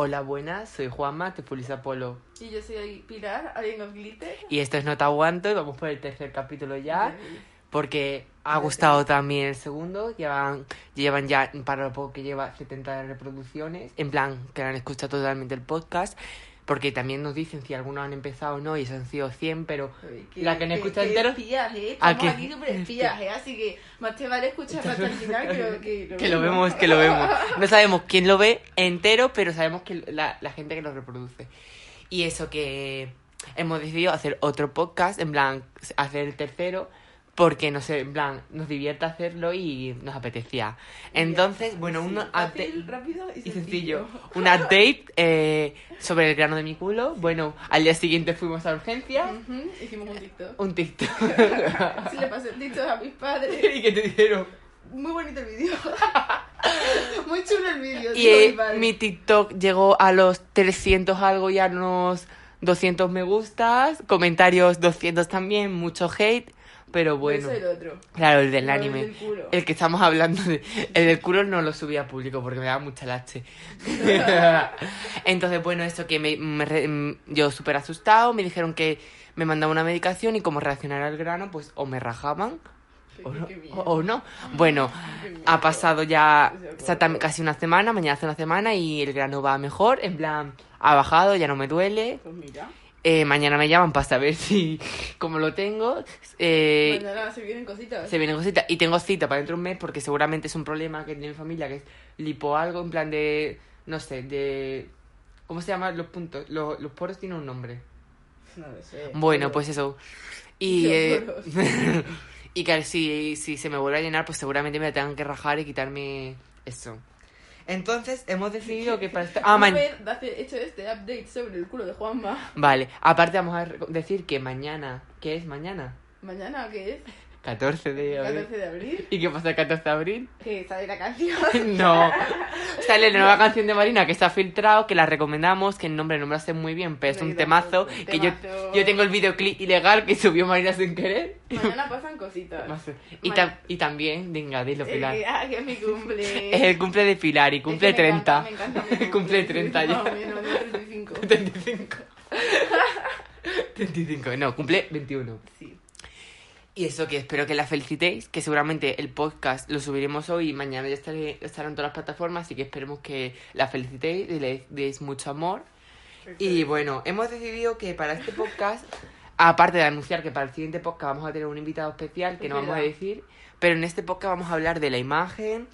Hola, buenas, soy Juanma, te Pulisa Polo. Y yo soy Pilar, Alien of Glitter. Y esto es No Te Aguanto y vamos por el tercer capítulo ya. Porque ha gustado también el segundo. Llevan, llevan ya, para lo poco que lleva, 70 reproducciones. En plan, que han escuchado totalmente el podcast. Porque también nos dicen si algunos han empezado o no, y eso han sido 100, pero la que no escucha entero. Espías, ¿eh? ¿A Estamos aquí súper espías, ¿eh? Así que más te vale escuchar hasta el final que, que, Que lo vemos, que lo vemos. No sabemos quién lo ve entero, pero sabemos que la, la gente que lo reproduce. Y eso que hemos decidido hacer otro podcast, en plan, hacer el tercero, porque no sé, en plan, nos divierte hacerlo y nos apetecía. Entonces, bueno, un update Fácil, rápido y, y sencillo. Un update eh, sobre el grano de mi culo. Bueno, al día siguiente fuimos a urgencia. Ujú, Hicimos un TikTok. Un TikTok. Sí, le pasé el TikTok a mis padres. ¿Y qué te dijeron? Muy bonito el vídeo. Muy chulo el vídeo. Y eh, mi TikTok llegó a los 300 algo, ya unos 200 me gustas, comentarios 200 también, mucho hate, pero bueno. El otro. Claro, el del anime. del. El que estamos hablando de... El del culo no lo subí a público porque me daba mucha lache. Entonces, bueno, eso que me, me mm, yo súper asustado, me dijeron que me mandaba una medicación y como reaccionar al grano, pues o me rajaban o no. O-. Bueno, ha pasado ya casi una semana, mañana hace una semana y el grano va mejor, en plan, ha bajado, ya no me duele. Pues mira. Eh, mañana me llaman para saber si, como lo tengo, eh, Mañana se vienen cositas. se vienen cositas. Y tengo cita para dentro de un mes porque seguramente es un problema que tiene mi familia, que es lipo algo, en plan de, no sé, de... ¿Cómo se llaman los puntos? Los, los poros tienen un nombre. No lo sé. Bueno, pero- pues eso. Y, eh, y que si, si se me vuelve a llenar, pues seguramente me tengan que rajar y quitarme eso. Entonces, hemos decidido que para este... Ah, Una vez hecho este update sobre el culo de Juanma. Vale, aparte vamos a decir que mañana... ¿Qué es mañana? Mañana, ¿qué es? 14 de abril. 14 de abril. ¿Y qué pasa el 14 de abril? Que sale la canción. No. Sale la nueva canción de Marina que está filtrado, que la recomendamos, que el nombre no me lo sé muy bien, pero es un temazo. Que yo, yo tengo el videoclip ilegal que subió Marina sin querer. Mañana pasan cositas. Y, tam- y también, venga, dilo, Eh, Pilar. que- ah, que es mi cumple. Es el cumple de Pilar y cumple Es que me 30. encanta, me encanta mi cumple 30 ya. Más o menos, no 35. 35. 35, no, cumple 21. Sí. Y eso que espero que la felicitéis, que seguramente el podcast lo subiremos hoy y mañana ya estaré, estará en todas las plataformas, así que esperemos que la felicitéis y le deis mucho amor. Y bueno, hemos decidido que para este podcast, aparte de anunciar que para el siguiente podcast vamos a tener un invitado especial que no vamos a decir, pero en este podcast vamos a hablar de la imagen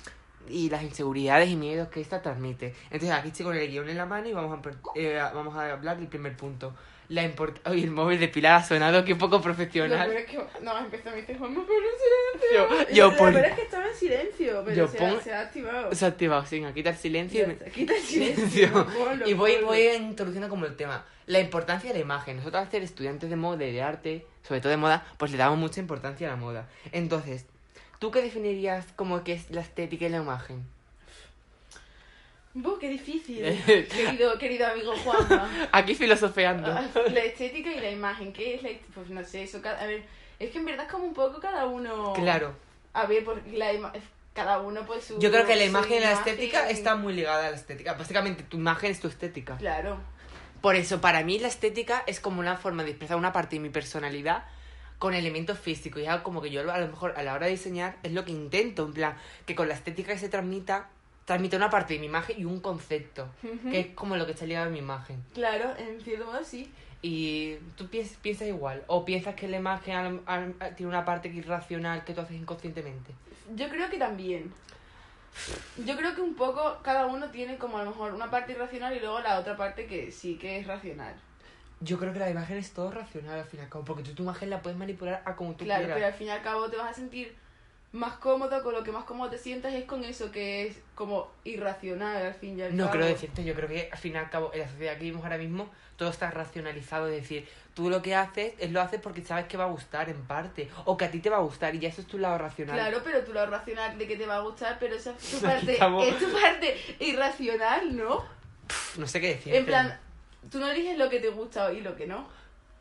y las inseguridades y miedos que esta transmite. Entonces aquí estoy con el guion en la mano y vamos a, eh, vamos a hablar del primer punto. La import Oye, el móvil de Pilar ha sonado, qué poco Lo profesional. peor es que. No, empezó me dice Juanma, pero en silencio. Yo- yo Lo peor es que estaba en silencio, pero Yo se, pon- se ha activado. Se ha activado, sí, quita el silencio. y me- Quita el Silencio. Y voy, voy introduciendo como el tema. La importancia de la imagen. Nosotros al ser estudiantes de moda y de arte, sobre todo de moda, pues le damos mucha importancia a la moda. Entonces, ¿tú qué definirías como que es la estética y la imagen? Buh, qué difícil. querido, querido amigo Juanma. Aquí filosofeando. Ah, La estética y la imagen, ¿qué es la est- Pues no sé, eso cada... A ver, es que en verdad es como un poco cada uno... Claro. A ver, porque la ima- cada uno pues su... Yo creo que la imagen y la imagen. estética está muy ligada a la estética. Básicamente, tu imagen es tu estética. Claro. Por eso, para mí la estética es como una forma de expresar una parte de mi personalidad con elementos físicos. Y es algo como que yo a lo mejor a la hora de diseñar es lo que intento, en plan, que con la estética que se transmita, transmita una parte de mi imagen y un concepto, que es como lo que está ligado a mi imagen. Claro, en cierto modo sí. Y tú piensas, piensas igual, o piensas que la imagen tiene una parte irracional que tú haces inconscientemente. Yo creo que también. Yo creo que un poco cada uno tiene como a lo mejor una parte irracional y luego la otra parte que sí que es racional. Yo creo que la imagen es todo racional al fin y al cabo, porque tú tu imagen la puedes manipular a como tú claro, quieras. pero al fin y al cabo te vas a sentir más cómodo con lo que más cómodo te sientas es con eso que es como irracional al fin y al No cabo. creo decirte, yo creo que al fin y al cabo en la sociedad que vivimos ahora mismo todo está racionalizado, es decir, tú lo que haces es lo haces porque sabes que va a gustar en parte, o que a ti te va a gustar y ya eso es tu lado racional. Claro, pero tú lo racional de que te va a gustar, pero esa es tu parte, es tu parte irracional, ¿no? Pff, No sé qué decir. En plan, tú no eliges lo que te gusta y lo que no.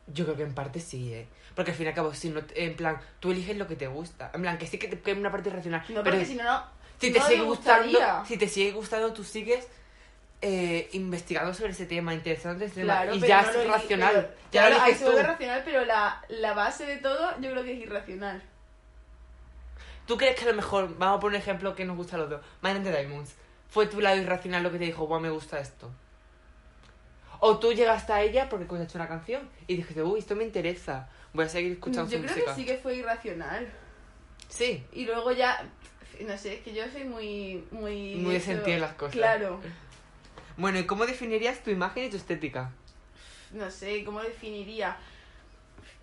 Yo creo que en parte sí, ¿eh? Porque al fin y al cabo, si no, en plan, tú eliges lo que te gusta. En plan, que sí que, te, que hay una parte racional. No, pero porque si no, no. si no te le sigue gustando, si te sigue gustando, tú sigues eh, investigando sobre ese tema, interesante ese tema, Claro, y ya no es racional. pero- ya claro, lo eliges tú. racional, pero la, la base de todo yo creo que es irracional. ¿Tú crees que a lo mejor, vamos a poner un ejemplo que nos gusta a los dos, Man in the Diamonds, fue tu lado irracional lo que te dijo, guau, me gusta esto? O tú llegaste a ella porque escuchaste una canción y dijiste, uy, esto me interesa, voy a seguir escuchando Yo su creo música. que sí que fue irracional. Sí, Y luego ya, no sé, es que yo soy muy... Muy, Muy de eso- sentir las cosas. Claro. Bueno, ¿y cómo definirías tu imagen y tu estética? No sé, ¿cómo definiría?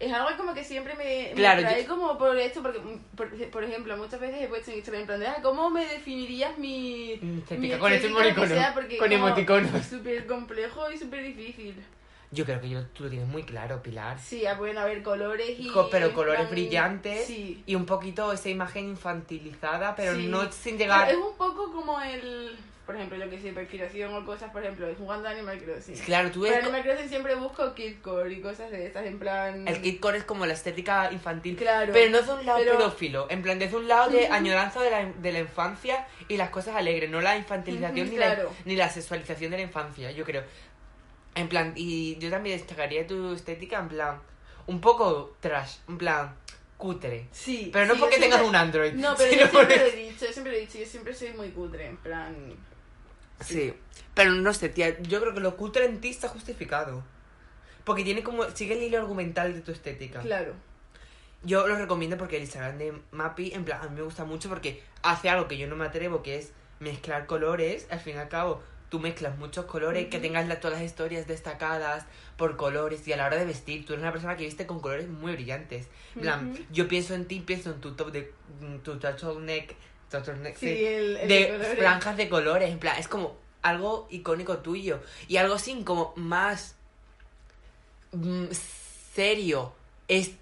Es algo como que siempre me, me Claro, trae yo- como por esto, porque, mm, por, por ejemplo, muchas veces he puesto en Instagram en plan de, "Ah, ¿cómo me definirías mi, estética, con este emoticono, con emoticonos. súper complejo y súper difícil. Yo creo que yo, tú lo tienes muy claro, Pilar. Sí, ah, pueden haber colores y... Pero colores plan- brillantes Sí. y un poquito esa imagen infantilizada, pero Sí. no sin Pero llegar... es un poco como el... Por ejemplo, yo que sé, perspiración o cosas, por ejemplo, jugando a Animal Crossing. Claro, tú Pero eres... Animal Crossing siempre busco kidcore y cosas de estas, en plan... El Kid Core es como la estética infantil. Claro. Pero no de un lado pero- pedófilo, en plan, desde un lado de añoranza de la, de la infancia y las cosas alegres, no la infantilización ni, la, ni la sexualización de la infancia, yo creo. En plan, y yo también destacaría tu estética en plan, un poco trash, en plan, cutre. Sí. Pero no sí, porque tengas un Android. No, pero yo siempre porque- lo he dicho, yo siempre lo he dicho, yo siempre soy muy cutre, en plan... Sí, pero no sé, tía, yo creo que lo cutre en ti está justificado. Porque tiene como, sigue el hilo argumental de tu estética. Claro. Yo lo recomiendo porque el Instagram de Mappy, en plan, a mí me gusta mucho porque hace algo que yo no me atrevo, que es mezclar colores. Al fin y al cabo, tú mezclas muchos colores, que tengas la- todas las historias destacadas por colores y a la hora de vestir, tú eres una persona que viste con colores muy brillantes. En plan, yo pienso en ti, pienso en tu top de, mm, tu turtleneck, Sí, el, el de franjas de colores, en plan, es como algo icónico tuyo. Y algo así como más mm, serio. Es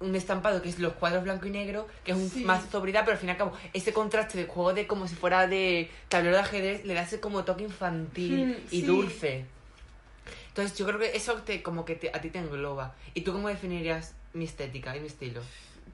un estampado que es los cuadros blanco y negro que es un, Sí. más sobriedad pero al fin y al cabo ese contraste de juego de como si fuera de tablero de ajedrez le da ese como toque infantil Mm, y sí. dulce. Entonces yo creo que eso te como que te- a ti te engloba. Y tú cómo definirías mi estética y mi estilo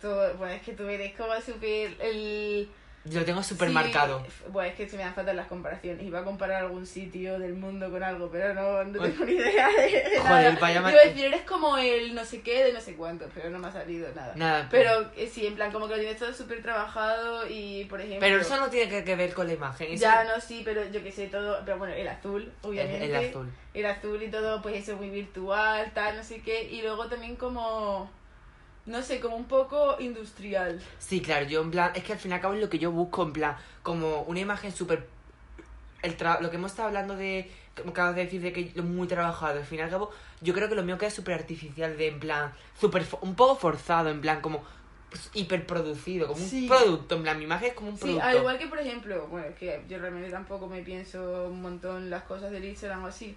Todo, bueno, es que tú eres como súper el... yo lo tengo súper Sí, marcado Bueno, es que se me dan falta las comparaciones. Iba a comparar algún sitio del mundo con algo, pero no, no tengo ni idea de, de Joder, nada. vaya a decir, eres como el no sé qué de no sé cuánto, pero no me ha salido nada. nada Pero eh, sí, en plan, como que lo tienes todo súper trabajado y, por ejemplo... pero eso no tiene que, que ver con la imagen eso Ya, no, sí, pero yo que sé, todo... Pero bueno, el azul, obviamente. el azul el azul y todo, pues eso muy virtual, tal, no sé qué. Y luego también como... No sé, como un poco industrial. Sí, claro, yo en plan, es que al fin y al cabo es lo que yo busco, en plan, como una imagen súper... Lo que hemos estado hablando de, como acabas de decir, de que lo muy trabajado, al fin y al cabo, yo creo que lo mío queda súper artificial, de en plan, súper, fo- un poco forzado, en plan, como pues, hiperproducido, como Sí. un producto, en plan, mi imagen es como un Sí, producto. al igual que por ejemplo, bueno, es que yo realmente tampoco me pienso un montón las cosas del Instagram o así,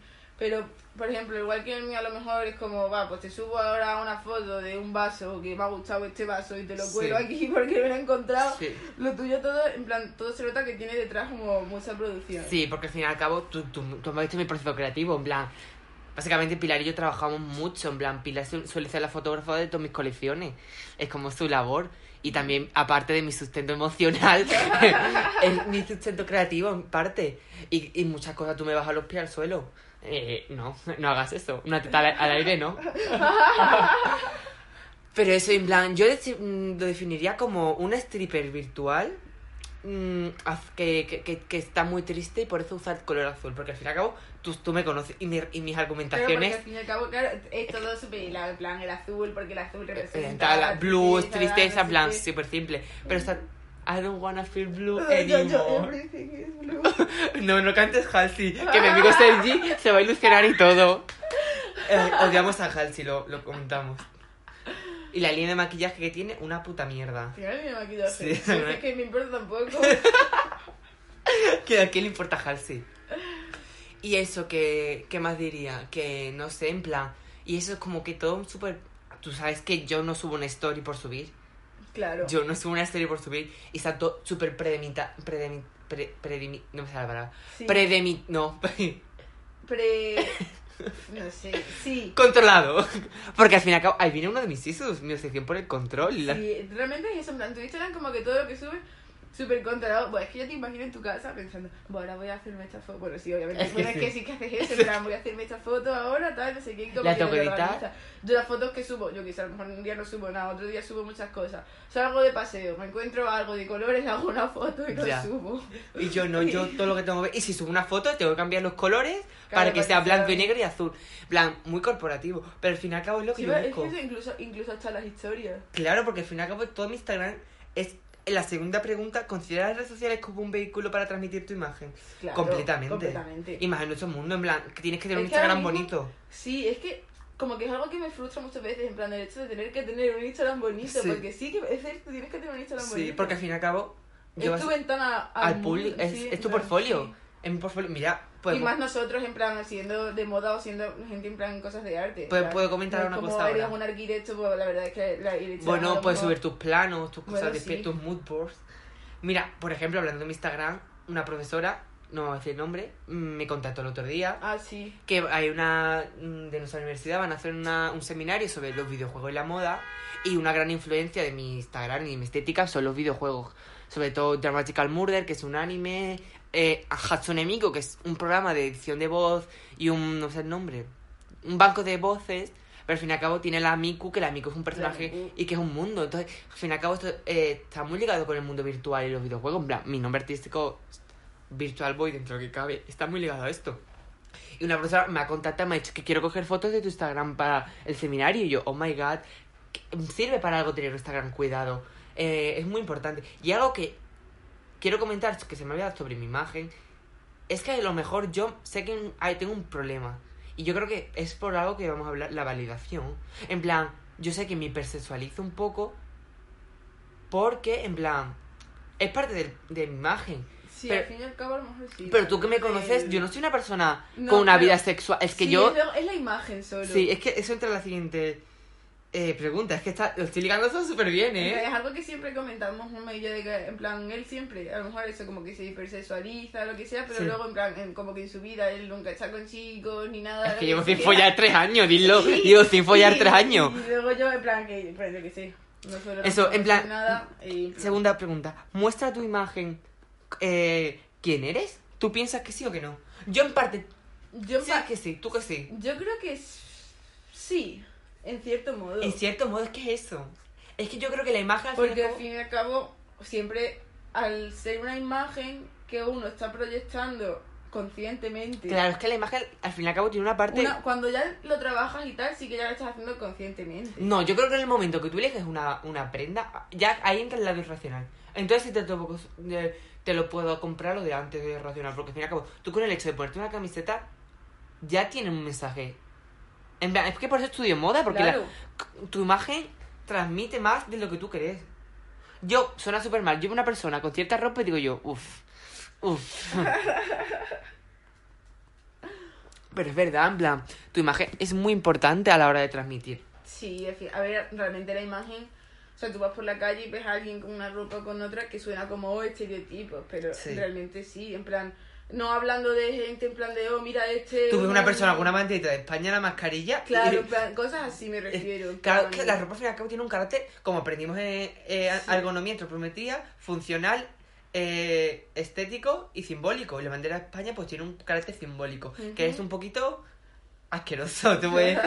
pero por ejemplo, igual que el mío a lo mejor es como, va, pues te subo ahora una foto de un vaso que me ha gustado este vaso y te lo Sí. cuelo aquí porque me lo he encontrado. Sí. Lo tuyo todo, en plan, todo se nota que tiene detrás como mucha producción. Sí, porque al fin y al cabo, tú, tú, tú has visto mi proceso creativo, en plan... Básicamente Pilar y yo trabajamos mucho, en plan, Pilar su- suele ser la fotógrafa de todas mis colecciones, es como su labor. Y también, aparte de mi sustento emocional, es mi sustento creativo en parte. Y, y muchas cosas tú me bajas los pies al suelo. Eh, no, no hagas eso. Una teta al, al aire, no. Pero eso, en plan, yo mm, lo definiría como una stripper virtual mm, haz- que, que, que, está muy triste y por eso usa el color azul. Porque al fin y al cabo, tú, tú me conoces y, mi- y mis argumentaciones. al fin y al cabo, claro, es todo súper en plan, el azul, porque el azul representa... representan la blues, tristeza, en plan, súper simple. Pero está. I don't wanna feel blue Ay, yo- anymore. everything is blue. No, no cantes Halsey, que mi amigo Sergi se va a ilusionar y todo. Eh, odiamos a Halsey, lo, lo comentamos. Y la línea de maquillaje que tiene, una puta mierda. Al final ni maquillaje. Sí. Pues es que me importa tampoco. Que a quién le importa Halsey. Y eso, que, ¿qué más diría? Que no sé, en plan. Y eso es como que todo súper. Tú sabes que yo no subo una story por subir. Claro. Yo no subo una story por subir. Y está todo súper predemita. Predemi, pre, predemi- no me sale la palabra. Sí. Predemi. No. Pre... No sé, sí. controlado. Porque al fin y al cabo. Ahí viene uno de mis isus. Mi obsesión por el control. Sí, realmente es eso, en plan, tu Instagram como que todo lo que subes súper controlado. Bueno, es que yo te imagino en tu casa pensando, bueno, ahora voy a hacerme esta foto. Bueno, sí, obviamente. Es que bueno, es sí. que sí que haces eso, plan, voy a hacerme esta foto ahora, tal, no sé qué. como La que que organizas. Yo las fotos que subo, yo que sé, a lo mejor un día no subo nada, otro día subo muchas cosas. Salgo de paseo, me encuentro algo de colores, hago una foto y lo Ya. subo. Y yo no, yo todo lo que tengo que ver. Y si subo una foto, tengo que cambiar los colores para que para sea que sea- blanco y negro y azul. Plan, muy corporativo. Pero al fin y al cabo es lo que Sí, yo es busco. que eso incluso, incluso hasta las historias. Claro, porque al fin y al cabo todo mi Instagram es. La segunda pregunta, ¿consideras las redes sociales como un vehículo para transmitir tu imagen? Claro, completamente. completamente. Y más en nuestro mundo, en plan, que tienes que tener un que Instagram mismo- bonito. Sí, es que como que es algo que me frustra muchas veces, en plan, el hecho de tener que tener un Instagram bonito, Sí. porque sí que es cierto, tienes que tener un Instagram Sí, bonito. porque al fin y al cabo. es tu ventana al, público, es, sí, es en tu portfolio. sí. Es mi portfolio. Mira, pues. y más nosotros, en plan, siendo de moda o siendo gente en plan cosas de arte. Pues puedo comentar no es una como cosa eres ahora. un arquitecto, pues la verdad es que la Bueno, puedes mejor- subir tus planos, tus cosas Bueno, de sí. tus mood boards. Mira, por ejemplo, hablando de mi Instagram, una profesora, no voy a decir el nombre, mm, me contactó el otro día Ah, sí. que hay una mm, de nuestra universidad van a hacer una- un seminario sobre los videojuegos y la moda y una gran influencia de mi Instagram y mi estética son los videojuegos sobre todo Dramatical Murder que es un anime eh, Hatsune Miku que es un programa de edición de voz y un no sé el nombre un banco de voces pero al fin y al cabo tiene la Miku que la Miku es un personaje y que es un mundo entonces al fin y al cabo esto eh, está muy ligado con el mundo virtual y los videojuegos en plan mi nombre artístico Virtual Boy dentro de lo que cabe está muy ligado a esto y una profesora me ha contactado y me ha dicho que quiero coger fotos de tu Instagram para el seminario. Y yo, oh my god, sirve para algo tener Instagram, cuidado. Eh, es muy importante. Y algo que quiero comentar, que se me había dado sobre mi imagen, es que a lo mejor yo sé que tengo un problema. Y yo creo que es por algo que vamos a hablar, la validación. En plan, yo sé que me hipersexualizo un poco porque, en plan, es parte de, de mi imagen. Sí, Pero- al fin y al cabo a lo mejor sí. Pero tú que me conoces, yo no soy una persona No, con una vida sexual. Es que sí, yo... Es la imagen solo. Sí, es que eso entra en la siguiente eh, pregunta. Es que está, lo estoy ligando eso súper bien, Es ¿eh? algo que siempre comentamos un yo de que, en plan, él siempre, a lo mejor eso como que se hipersexualiza, lo que sea, pero Sí. luego, en plan, en- como que en su vida él nunca está con chicos ni nada. Es que llevo sin follar tres años, dilo. Sí. Llevo sin follar tres años. Y luego yo, en plan, que, pues, yo que sé, no suelo Eso, en plan- nada. y, en plan, Segunda pregunta. Muestra tu imagen. Eh, ¿Quién eres? ¿Tú piensas que sí o que no? Yo en parte... yo, sí pa- que sí, tú que sí. yo creo que sí, en cierto modo. En cierto modo es que es eso. Es que yo creo que la imagen al Porque al fin y al cabo, siempre al ser una imagen que uno está proyectando conscientemente. Claro, es que la imagen al fin y al cabo tiene una parte... Una- cuando ya lo trabajas y tal, sí que ya lo estás haciendo conscientemente. No, yo creo que en el momento que tú eliges una, una prenda, ya ahí entra el lado irracional. Entonces sí te, de- te lo puedo comprar o de antes de irracional, porque al fin y al cabo, tú con el hecho de ponerte una camiseta, ya tiene un mensaje. En plan, es que por eso estudio moda, porque la- tu imagen transmite más de lo que tú crees. Yo, suena súper mal, yo veo una persona con cierta ropa y digo yo, uff, uff. Pero es verdad, en plan, tu imagen es muy importante a la hora de transmitir. Sí, en fin, a ver, realmente la imagen. O sea, tú vas por la calle y ves a alguien con una ropa o con otra que suena como oh, estereotipos, pero Sí. realmente sí, en plan. No hablando de gente en plan de, oh, mira este. Tú ves una persona con una mantita de España la mascarilla. Claro, y- plan, cosas así me refiero. Claro, que la ropa al fin y al cabo tiene un carácter, como aprendimos en eh, Sí. ergonomía, antropometría, funcional, eh, estético y simbólico. Y la bandera de España pues tiene un carácter simbólico, que es un poquito asqueroso, a decir.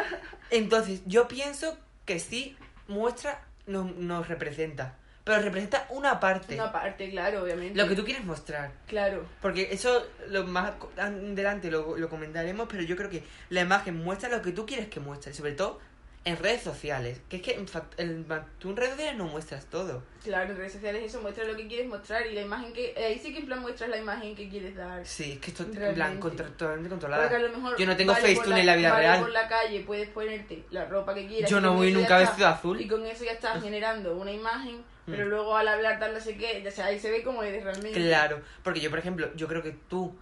Entonces, yo pienso que sí muestra, nos, nos representa, pero representa una parte, Una parte, claro, obviamente. lo que tú quieres mostrar. Claro. Porque eso lo más adelante lo, lo comentaremos, pero yo creo que la imagen muestra lo que tú quieres que muestre, sobre todo en redes sociales. Que es que en el- tú en redes sociales no muestras todo. Claro, en redes sociales eso muestra lo que quieres mostrar y la imagen que. Ahí sí que en plan muestras la imagen que quieres dar. Sí, es que esto en Realmente. plan contra- totalmente Porque a controlada. lo mejor. Yo no tengo vale Facetune en la vida vale real. por la calle puedes ponerte la ropa que quieras. Yo no voy nunca vestido azul. Y con eso ya estás generando una imagen, pero Mm. luego al hablar tal no sé qué, ya sea, ahí se ve como eres realmente. Claro, porque yo, por ejemplo, yo creo que tú.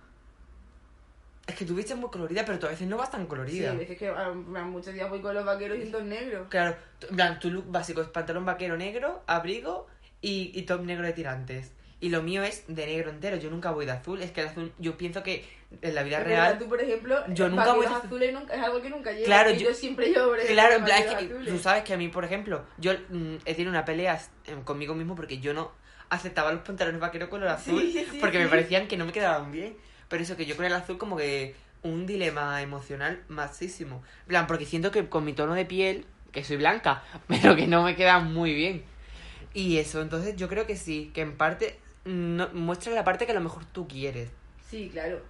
Es que tú vistes muy colorida, pero tú a veces no vas tan Sí, colorida. es que ah, muchos días voy con los vaqueros y un top negro. Claro, en plan, tu look básico es pantalón vaquero negro, abrigo y, y top negro de tirantes. Y lo mío es de negro entero, yo nunca voy de azul. Es que el azul, yo pienso que en la vida real. Tú, por ejemplo, yo nunca voy azules nunca, es algo que nunca llevo. Claro, yo- yo, siempre llevo, por ejemplo, Claro, en plan, es que azules. tú sabes que a mí, por ejemplo, yo mm, he tenido una pelea eh, conmigo mismo porque yo no. aceptaba los pantalones vaqueros color azul Sí, sí, porque me parecían que no me quedaban bien. Pero eso que yo con el azul como que un dilema emocional masísimo. En plan, porque siento que con mi tono de piel, que soy blanca, pero que no me queda muy bien. Y eso, entonces yo creo que sí, que en parte no, muestra la parte que a lo mejor tú quieres. Sí, claro.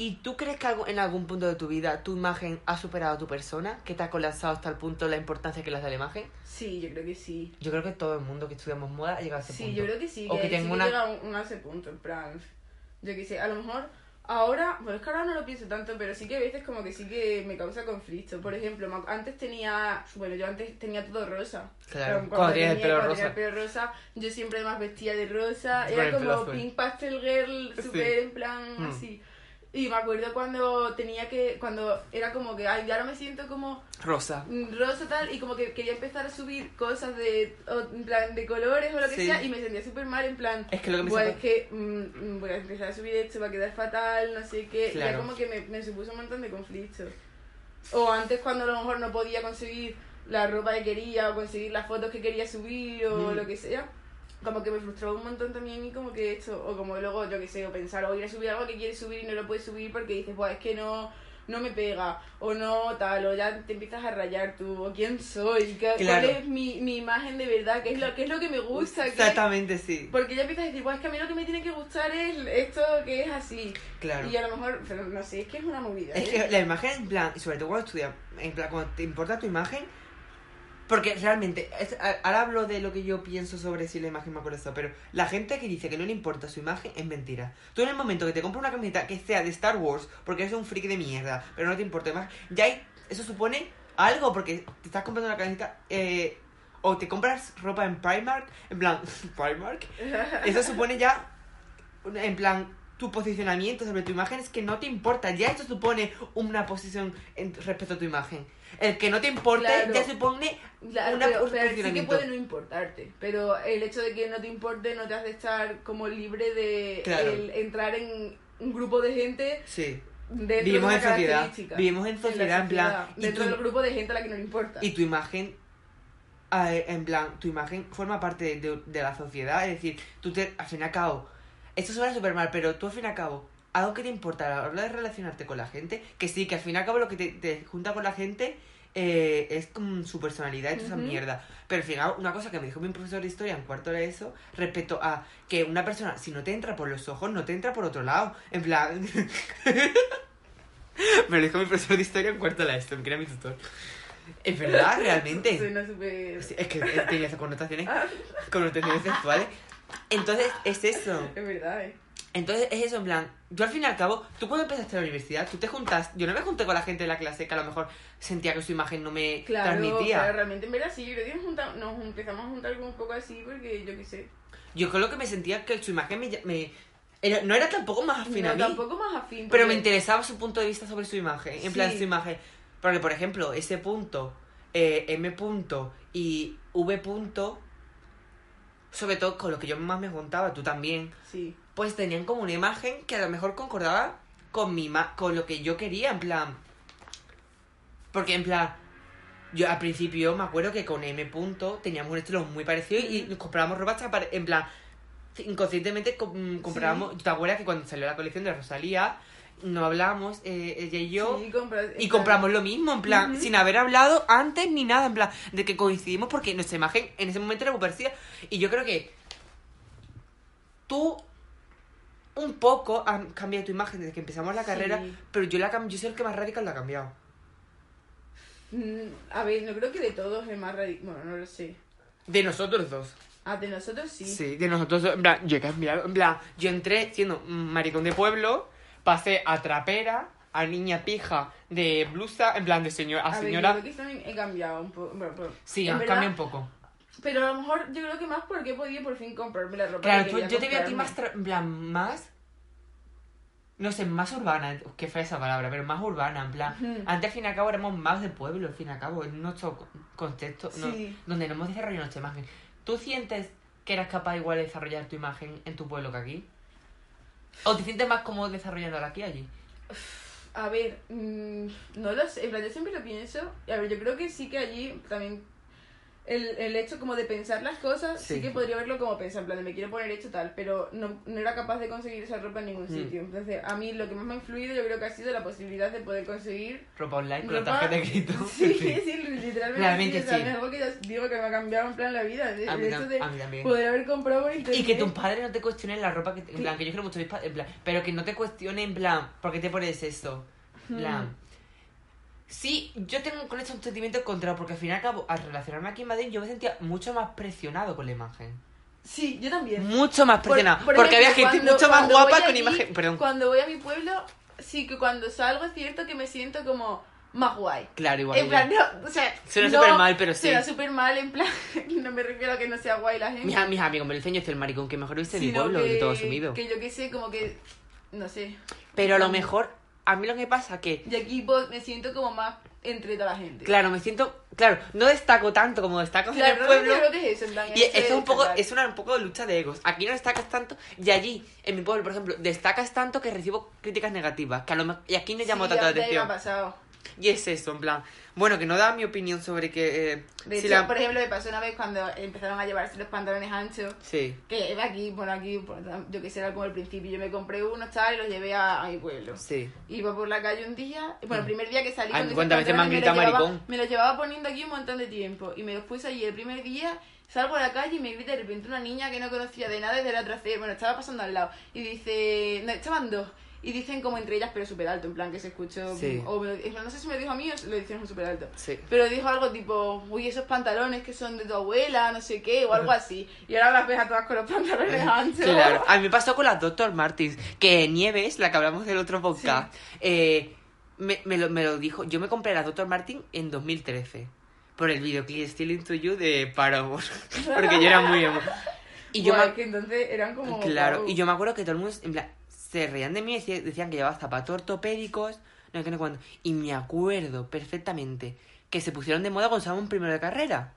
¿Y tú crees que en algún punto de tu vida tu imagen ha superado a tu persona? ¿Que te ha colapsado hasta el punto la importancia que le das a la imagen? Sí, yo creo que sí. Yo creo que todo el mundo que estudiamos moda ha llegado a ese Sí, punto. yo creo que sí. O que, que sí tengo que una- llega a un, a ese punto, en plan. Yo qué sé, a lo mejor ahora, bueno, es que ahora no lo pienso tanto, pero sí que a veces como que sí que me causa conflicto. Por ejemplo, antes tenía, bueno, yo antes tenía todo rosa. Claro, Pero cuando tienes el tenía- pelo cuando rosa. tenía el pelo rosa, yo siempre más vestía de rosa. Era como pink pastel girl, Sí. súper en plan Mm. así. Y me acuerdo cuando tenía que, cuando era como que, ay, ya no me siento como Rosa. mm, rosa tal y como que quería empezar a subir cosas de o, en plan de colores o lo que Sí. sea y me sentía súper mal en plan Es que lo que me pues es que mm, mm, voy a empezar a subir esto va a quedar fatal no sé qué y ya Claro. como que me, me supuso un montón de conflictos o antes cuando a lo mejor no podía conseguir la ropa que quería o conseguir las fotos que quería subir o Mm. lo que sea como que me frustraba un montón también y como que esto, o como luego, yo que sé, o pensar, o ir a subir algo que quieres subir y no lo puedes subir porque dices, pues es que no, no me pega, o no tal, o ya te empiezas a rayar tú, o quién soy, ¿Qué- Claro. cuál es mi, mi imagen de verdad, qué es lo, qué es lo que me gusta, Exactamente, sí. porque ya empiezas a decir, pues es que a mí lo que me tiene que gustar es esto que es así. Claro. Y a lo mejor, pero no sé, es que es una movida. Es ¿eh? que la imagen, en plan, y sobre todo cuando estudias, en plan, cuando te importa tu imagen, porque realmente, es- ahora hablo de lo que yo pienso sobre si la imagen me acuerdo pero la gente que dice que no le importa su imagen es mentira. Tú en el momento que te compras una camiseta que sea de Star Wars, porque eres un freak de mierda, pero no te importa más, ya hay, eso supone algo, porque te estás comprando una camiseta, eh, o te compras ropa en Primark, en plan, Primark, eso supone ya, en plan, tu posicionamiento sobre tu imagen es que no te importa. Ya esto supone una posición en- respecto a tu imagen. El que no te importe Claro. ya supone Claro, una pero, sí que puede no importarte, pero el hecho de que no te importe no te hace estar como libre de Claro. el entrar en un grupo de gente Sí. Vivimos de en sociedad. Vivimos en sociedad, en plan, y dentro tú- del grupo de gente a la que no le importa. Y tu imagen, en plan, tu imagen forma parte de la sociedad. Es decir, tú te, al fin y al cabo, esto suena súper mal, pero tú al fin y al cabo, algo que te importa a la hora de relacionarte con la gente, que sí, que al fin y al cabo lo que te, te junta con la gente eh, es como su personalidad y toda esa Ujú. mierda. Pero al final, una cosa que me dijo mi profesor de historia en cuarto de eso, respecto a que una persona, si no te entra por los ojos, no te entra por otro lado. En plan. me lo dijo mi profesor de historia en cuarto de la esto, que era mi tutor. Es verdad, realmente. Suena súper... Sí, es que eh, tenía esas connotaciones, Ah, connotaciones sexuales. Entonces, es eso. es verdad, ¿eh? Entonces, es eso, en plan, yo al fin y al cabo, tú cuando empezaste la universidad, tú te juntas, yo no me junté con la gente de la clase que a lo mejor sentía que su imagen no me Claro, transmitía. pero realmente en verdad sí, yo creo que nos, juntamos- nos empezamos a juntar como un poco así porque yo qué sé. Yo creo que me sentía que su imagen me... me- era- no era tampoco más afín a No, mí, tampoco más afín. pero me porque- interesaba su punto de vista sobre su imagen, en plan Sí. su imagen. Porque, por ejemplo, ese punto, eh, M punto y V punto, sobre todo con lo que yo más me contaba, tú también, Sí. Pues tenían como una imagen que a lo mejor concordaba con mi ma- con lo que yo quería, en plan. Porque en plan, yo al principio me acuerdo que con M punto teníamos un estilo muy parecido y nos comprábamos ropa hasta en plan inconscientemente com- comprábamos, ¿te acuerdas que cuando salió la colección de Rosalía no hablamos eh, ella y yo Sí, compras- y compramos lo mismo, en plan, sin haber hablado antes ni nada, en plan, de que coincidimos porque nuestra imagen en ese momento era muy parecida. Y yo creo que tú un poco has cambiado tu imagen desde que empezamos la Sí. carrera, pero yo la yo soy el que más radical la ha cambiado. Mm, A ver, no creo que de todos es más radical. Bueno, no lo sé. De nosotros dos. Ah, de nosotros sí. Sí, de nosotros dos. En plan, yo he cambiado. En plan, yo entré siendo maricón de pueblo, pasé a trapera, a niña pija de blusa, en plan de señora, a, A ver, señora. yo creo que también he cambiado un poco. Bueno, pero- Sí, en has verdad, cambiado un poco. Pero a lo mejor yo creo que más porque he podido por fin comprarme la ropa. Claro, que tú- quería yo te veo a ti más, tra- en plan, más... No sé, más urbana, qué fea esa palabra, pero más urbana, en plan... Antes, al fin y al cabo, éramos más de pueblo, al fin y al cabo, en nuestro co- contexto, no- donde no hemos desarrollado nuestra imagen. ¿Tú sientes que eras capaz igual de desarrollar tu imagen en tu pueblo que aquí? ¿O te sientes más cómodo desarrollándola aquí allí? A ver, mm, no lo sé. En plan, yo siempre lo pienso. Y a ver, yo creo que sí que allí también. El, el hecho como de pensar las cosas, sí. Sí. que podría verlo como pensar, en plan de me quiero poner hecho tal, pero no, no era capaz de conseguir esa ropa en ningún Mm. sitio. Entonces, a mí lo que más me ha influido yo creo que ha sido la posibilidad de poder conseguir Ropa online con la ropa- tarjeta de crédito. Sí, sí, literalmente. Realmente sí, o sea, sí. Es algo que ya digo que me ha cambiado en plan la vida. El A mí hecho de a mí también. poder haber comprado por internet. Y que tus padres no te cuestionen la ropa que... te- En Sí. plan, que yo quiero mucho mis padres, en plan, pero que no te cuestionen en plan, ¿por qué te pones esto? En plan... Hmm. Sí, yo tengo con esto un sentimiento encontrado, porque al fin y al cabo, al relacionarme aquí en Madrid, yo me sentía mucho más presionado con la imagen. Sí, yo también. Mucho más presionado. por porque había gente cuando- mucho más guapa con imagen... Perdón. Cuando voy a mi pueblo, sí que cuando salgo es cierto que me siento como más guay. Claro, igual. En plan, no, o sea. Suena no, súper mal, pero sí. Suena súper mal, en plan. No me refiero a que no sea guay la gente. Mis, mis amigos me dicen yo soy el maricón que mejor viste de mi pueblo, que, de todo sumido. Que yo que sé, como que. No sé. Pero a lo mejor, a mí lo que pasa que... Y aquí me siento como más entre toda la gente. Claro, me siento... Claro, no destaco tanto como destaco en Claro, el realmente pueblo. creo que es eso, en plan. Y eso es un poco, es una un poco de lucha de egos. Aquí no destacas tanto y allí, en mi pueblo, por ejemplo, destacas tanto que recibo críticas negativas. Que a lo y aquí no llamo Sí, tanto la me atención. ha pasado. Y es eso, en plan. Bueno, que no da mi opinión sobre que. eh, De si hecho, la- por ejemplo, me pasó una vez cuando empezaron a llevarse los pantalones anchos. Sí, Que era aquí, bueno, aquí, yo que sé, era como el principio. Yo me compré unos tal y los llevé a, a mi pueblo. sí. Iba por la calle un día, bueno, el primer día que salí Ay, esos ¿cuántas veces me han gritado maricón? Me los llevaba poniendo aquí un montón de tiempo. Y me los puse allí el primer día, salgo a la calle y me grita de repente una niña que no conocía de nada desde la trasera. Bueno, estaba pasando al lado. Y dice, no, estaban dos. Y dicen como entre ellas, pero súper alto, en plan que se escuchó. Sí. O me- no sé si me dijo a mí o lo dijeron súper alto. Sí. Pero dijo algo tipo, uy, esos pantalones que son de tu abuela, no sé qué, o algo así. Y ahora las ves a todas con los pantalones anchos. Claro, a mí me pasó con las Dr. Martins, que Nieves, la que hablamos del otro podcast, eh, me, me lo, me lo dijo. Yo me compré la Dr. Martin en 2013 por el videoclip Still Into You de Paramore, porque yo era muy emo. Y yo me, que entonces eran como... Claro, y yo me acuerdo que todo el mundo, en plan, se reían de mí y decía- decían que llevaba zapatos ortopédicos, no sé no cuándo. Y me acuerdo perfectamente que se pusieron de moda cuando estábamos en primero de carrera.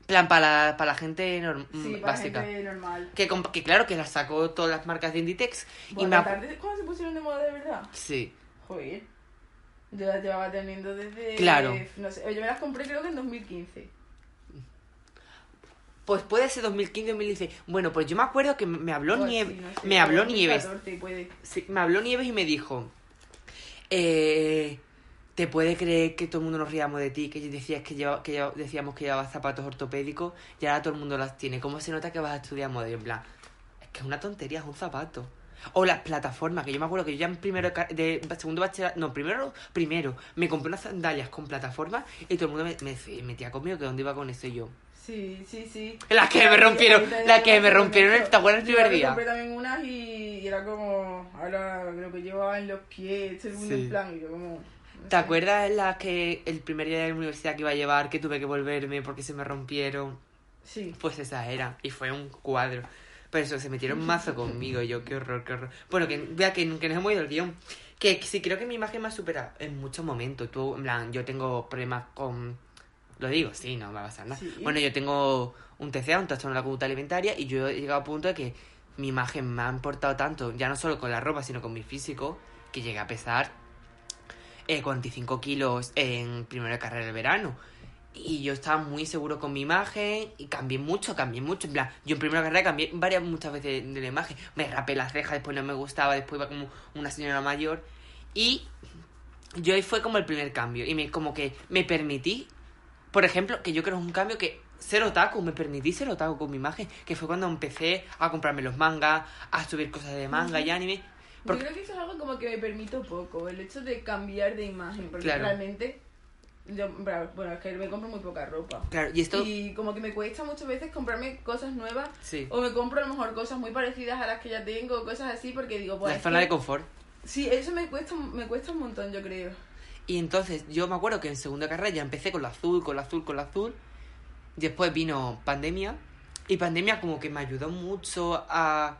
En plan, para, la- para la gente norm- Sí, para básica. gente normal. Que, que claro, que las sacó todas las marcas de Inditex. y Bueno, me acu- tarde, ¿Cuándo se pusieron de moda de verdad? Sí. Joder. Yo las llevaba teniendo desde... Claro. No sé, yo me las compré creo que en 2015. Pues puede ser 2015 2016. Bueno, pues yo me acuerdo que me habló O Nieves. así, no sé, me habló 2014 Nieves. puede. Sí, me habló Nieves y me dijo, eh, ¿te puede creer que todo el mundo nos riamos de ti? Que decías que, lleva- que decíamos que llevabas zapatos ortopédicos y ahora todo el mundo las tiene. ¿Cómo se nota que vas a estudiar moda? Y en plan, es que es una tontería, es un zapato. O las plataformas, que yo me acuerdo que yo ya en primero de, segundo bachillerato, no, primero, primero, me compré unas sandalias con plataformas y todo el mundo me, me metía conmigo que dónde iba con eso y yo. Sí, sí, sí. Las que me rompieron, las que me rompieron el- eso. ¿te acuerdas el Yo primer me día? compré también unas y, y era como... Ahora creo que llevaba en los pies, todo el mundo en plan, y yo como... no ¿Te sé. acuerdas las que el primer día de la universidad que iba a llevar, que tuve que volverme porque se me rompieron? Sí. Pues esa era, y fue un cuadro. Pero eso, se metieron mazo conmigo, y yo, qué horror, qué horror. Bueno, que vea que, que nos hemos ido el guion. Que sí, creo que mi imagen me ha superado en muchos momentos. Tú, en plan, yo tengo problemas con... Lo digo, sí, no me va a pasar nada. Sí. Bueno, yo tengo un TCA, un trastorno de la conducta alimentaria, y yo he llegado a punto de que mi imagen me ha importado tanto, ya no solo con la ropa, sino con mi físico, que llegué a pesar eh, 45 kilos en primera carrera del verano. Y yo estaba muy seguro con mi imagen y cambié mucho, cambié mucho. En plan, yo en primera carrera cambié varias muchas veces de la imagen. Me rapé las cejas, después no me gustaba, después iba como una señora mayor. Y yo ahí fue como el primer cambio. Y me como que me permití, por ejemplo, que yo creo que es un cambio que ser otaku, me permití ser otaku con mi imagen. Que fue cuando empecé a comprarme los mangas, a subir cosas de manga y anime. Porque- Yo creo que eso es algo como que me permito poco, el hecho de cambiar de imagen, porque Claro. realmente, yo, bueno, es que me compro muy poca ropa. Claro, y esto... Y como que me cuesta muchas veces comprarme cosas nuevas, Sí. o me compro a lo mejor cosas muy parecidas a las que ya tengo, cosas así, porque digo, pues... La zona que- de confort. Sí, eso me cuesta, me cuesta un montón, yo creo. Y entonces yo me acuerdo que en segunda carrera ya empecé con la azul, con la azul, con la azul. Después vino pandemia. Y pandemia como que me ayudó mucho a...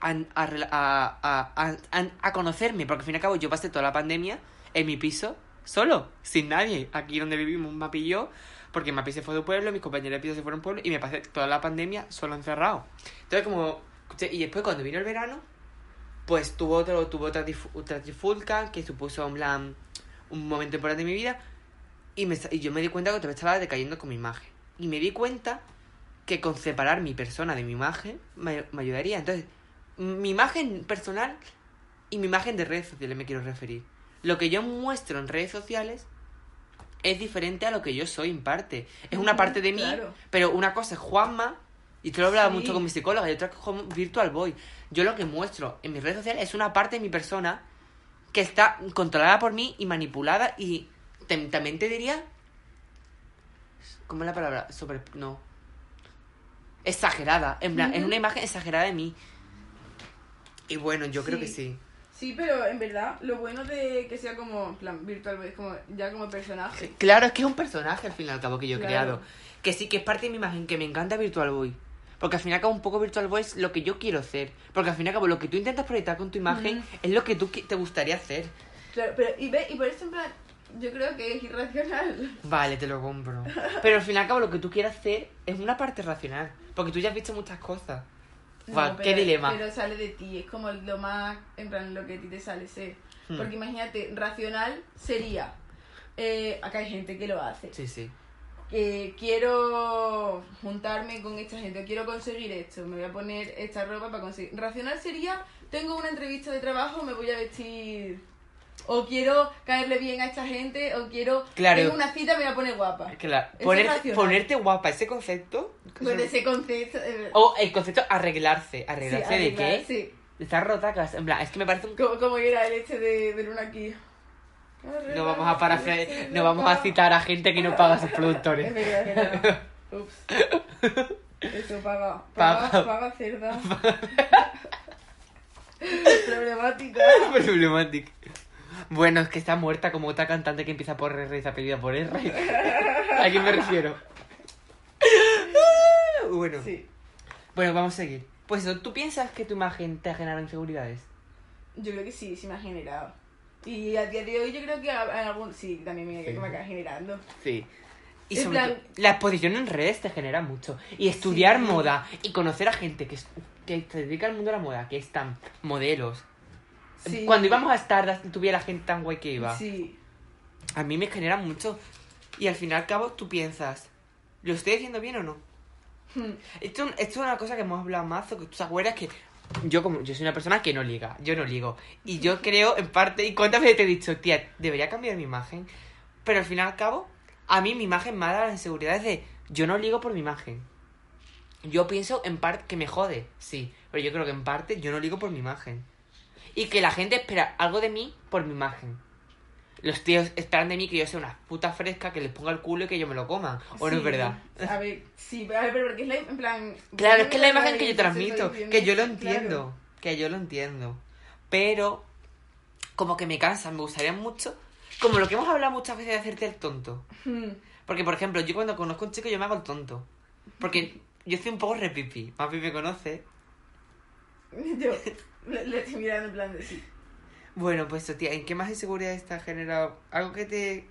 A, a, a, a, a- a conocerme, porque al fin y al cabo yo pasé toda la pandemia en mi piso, solo, sin nadie. Aquí donde vivimos, y yo, porque Mapi se fue de pueblo, mis compañeros de piso se fueron pueblo, y me pasé toda la pandemia solo encerrado. Entonces como... Y después cuando vino el verano, pues tuvo otro tuvo otra, otra trifulca que supuso en plan un momento importante de mi vida y, me, y yo me di cuenta que otra vez estaba decayendo con mi imagen Y me di cuenta que con separar mi persona de mi imagen me, me ayudaría. Entonces, mi imagen personal y mi imagen de redes sociales me quiero referir. Lo que yo muestro en redes sociales es diferente a lo que yo soy en parte. Es una parte de mí, claro. pero una cosa es Juanma, y te lo he hablado Sí. mucho con mi psicóloga, y otra es con Virtual Boy. Yo lo que muestro en mis redes sociales es una parte de mi persona que está controlada por mí y manipulada y te- también te diría... ¿Cómo es la palabra? Sobre... No. Exagerada. En plan, es Ujú. una imagen exagerada de mí. Y bueno, yo creo que Sí. sí. Pero en verdad, lo bueno de que sea como, en plan, virtual, es como, ya como personaje. Claro, es que es un personaje al fin y al cabo que yo he Claro. creado. Que sí, que es parte de mi imagen, que me encanta Virtual Boy. Porque al fin y al cabo un poco Virtual Boy es lo que yo quiero hacer. Porque al fin y al cabo lo que tú intentas proyectar con tu imagen Ujú. es lo que tú te gustaría hacer. Claro, pero, y ve, y por eso en plan, yo creo que es irracional. Vale, te lo compro. Pero al fin y al cabo lo que tú quieres hacer es una parte racional. Porque tú ya has visto muchas cosas. Guau, No, qué pero- dilema. Pero sale de ti, es como lo más, en plan, lo que a ti te sale ser. Hmm. Porque imagínate, racional sería, eh, acá hay gente que lo hace, Sí, sí. Que quiero juntarme con esta gente, quiero conseguir esto, me voy a poner esta ropa para conseguir. Racional sería, tengo una entrevista de trabajo, me voy a vestir, o quiero caerle bien a esta gente, o quiero, Claro. tengo una cita, me voy a poner guapa. Claro, es ponerte, guapa, ese concepto. De ese concepto... eh, O el concepto arreglarse. sí, ¿Arreglarse de qué? Sí. Estar rotacas. En plan, es que me parece un Como, como era el hecho de, de Luna aquí. No vamos a parafra- no vamos a citar a gente que no paga a sus Es productores. verdad, es. Ups. Eso paga. Paga, Paga. paga cerda. Problemática. Problemático. Bueno, es que está muerta como otra cantante que empieza por R y se apellida por R. ¿A quién me refiero? Bueno, Sí. bueno, vamos a seguir. Pues eso, ¿tú piensas que tu imagen te ha generado inseguridades? Yo creo que sí, sí me ha generado. Y a día de hoy yo creo que a- en algún... Sí, también me, Sí. me acaba generando. Sí. Y En sobre plan- todo, la exposición en redes te genera mucho. Y estudiar Sí. moda y conocer a gente que, es- que se dedica al mundo de la moda, que están modelos. Sí. Cuando íbamos a Stardust tuviera la gente tan guay que iba. Sí. A mí me genera mucho. Y al fin y al cabo tú piensas, ¿lo estoy haciendo bien o no? Hmm. Esto, esto es una cosa que hemos hablado más, que tú te acuerdas que yo como yo soy una persona que no liga, yo no ligo. Y yo creo en parte, y cuántas veces te he dicho, tía, debería cambiar mi imagen. Pero al fin y al cabo, a mí mi imagen me da las inseguridades de yo no ligo por mi imagen. Yo pienso en parte que me jode, sí, pero yo creo que en parte yo no ligo por mi imagen. Y que la gente espera algo de mí por mi imagen. Los tíos esperan de mí que yo sea una puta fresca, que les ponga el culo y que yo me lo coma. ¿O no es verdad? A ver, sí, a ver, pero porque es la, en plan... Claro, es que es la imagen que yo estoy transmito, que yo lo claro. entiendo, que yo lo entiendo. Pero, como que me cansa, me gustaría mucho, como lo que hemos hablado muchas veces de hacerte el tonto. Hmm. Porque, por ejemplo, yo cuando conozco a un chico yo me hago el tonto. Porque yo soy un poco repipi. Papi me conoce. Yo le, le estoy mirando en plan de sí. Bueno, pues tía, ¿en qué más inseguridad te ha generado? Algo que te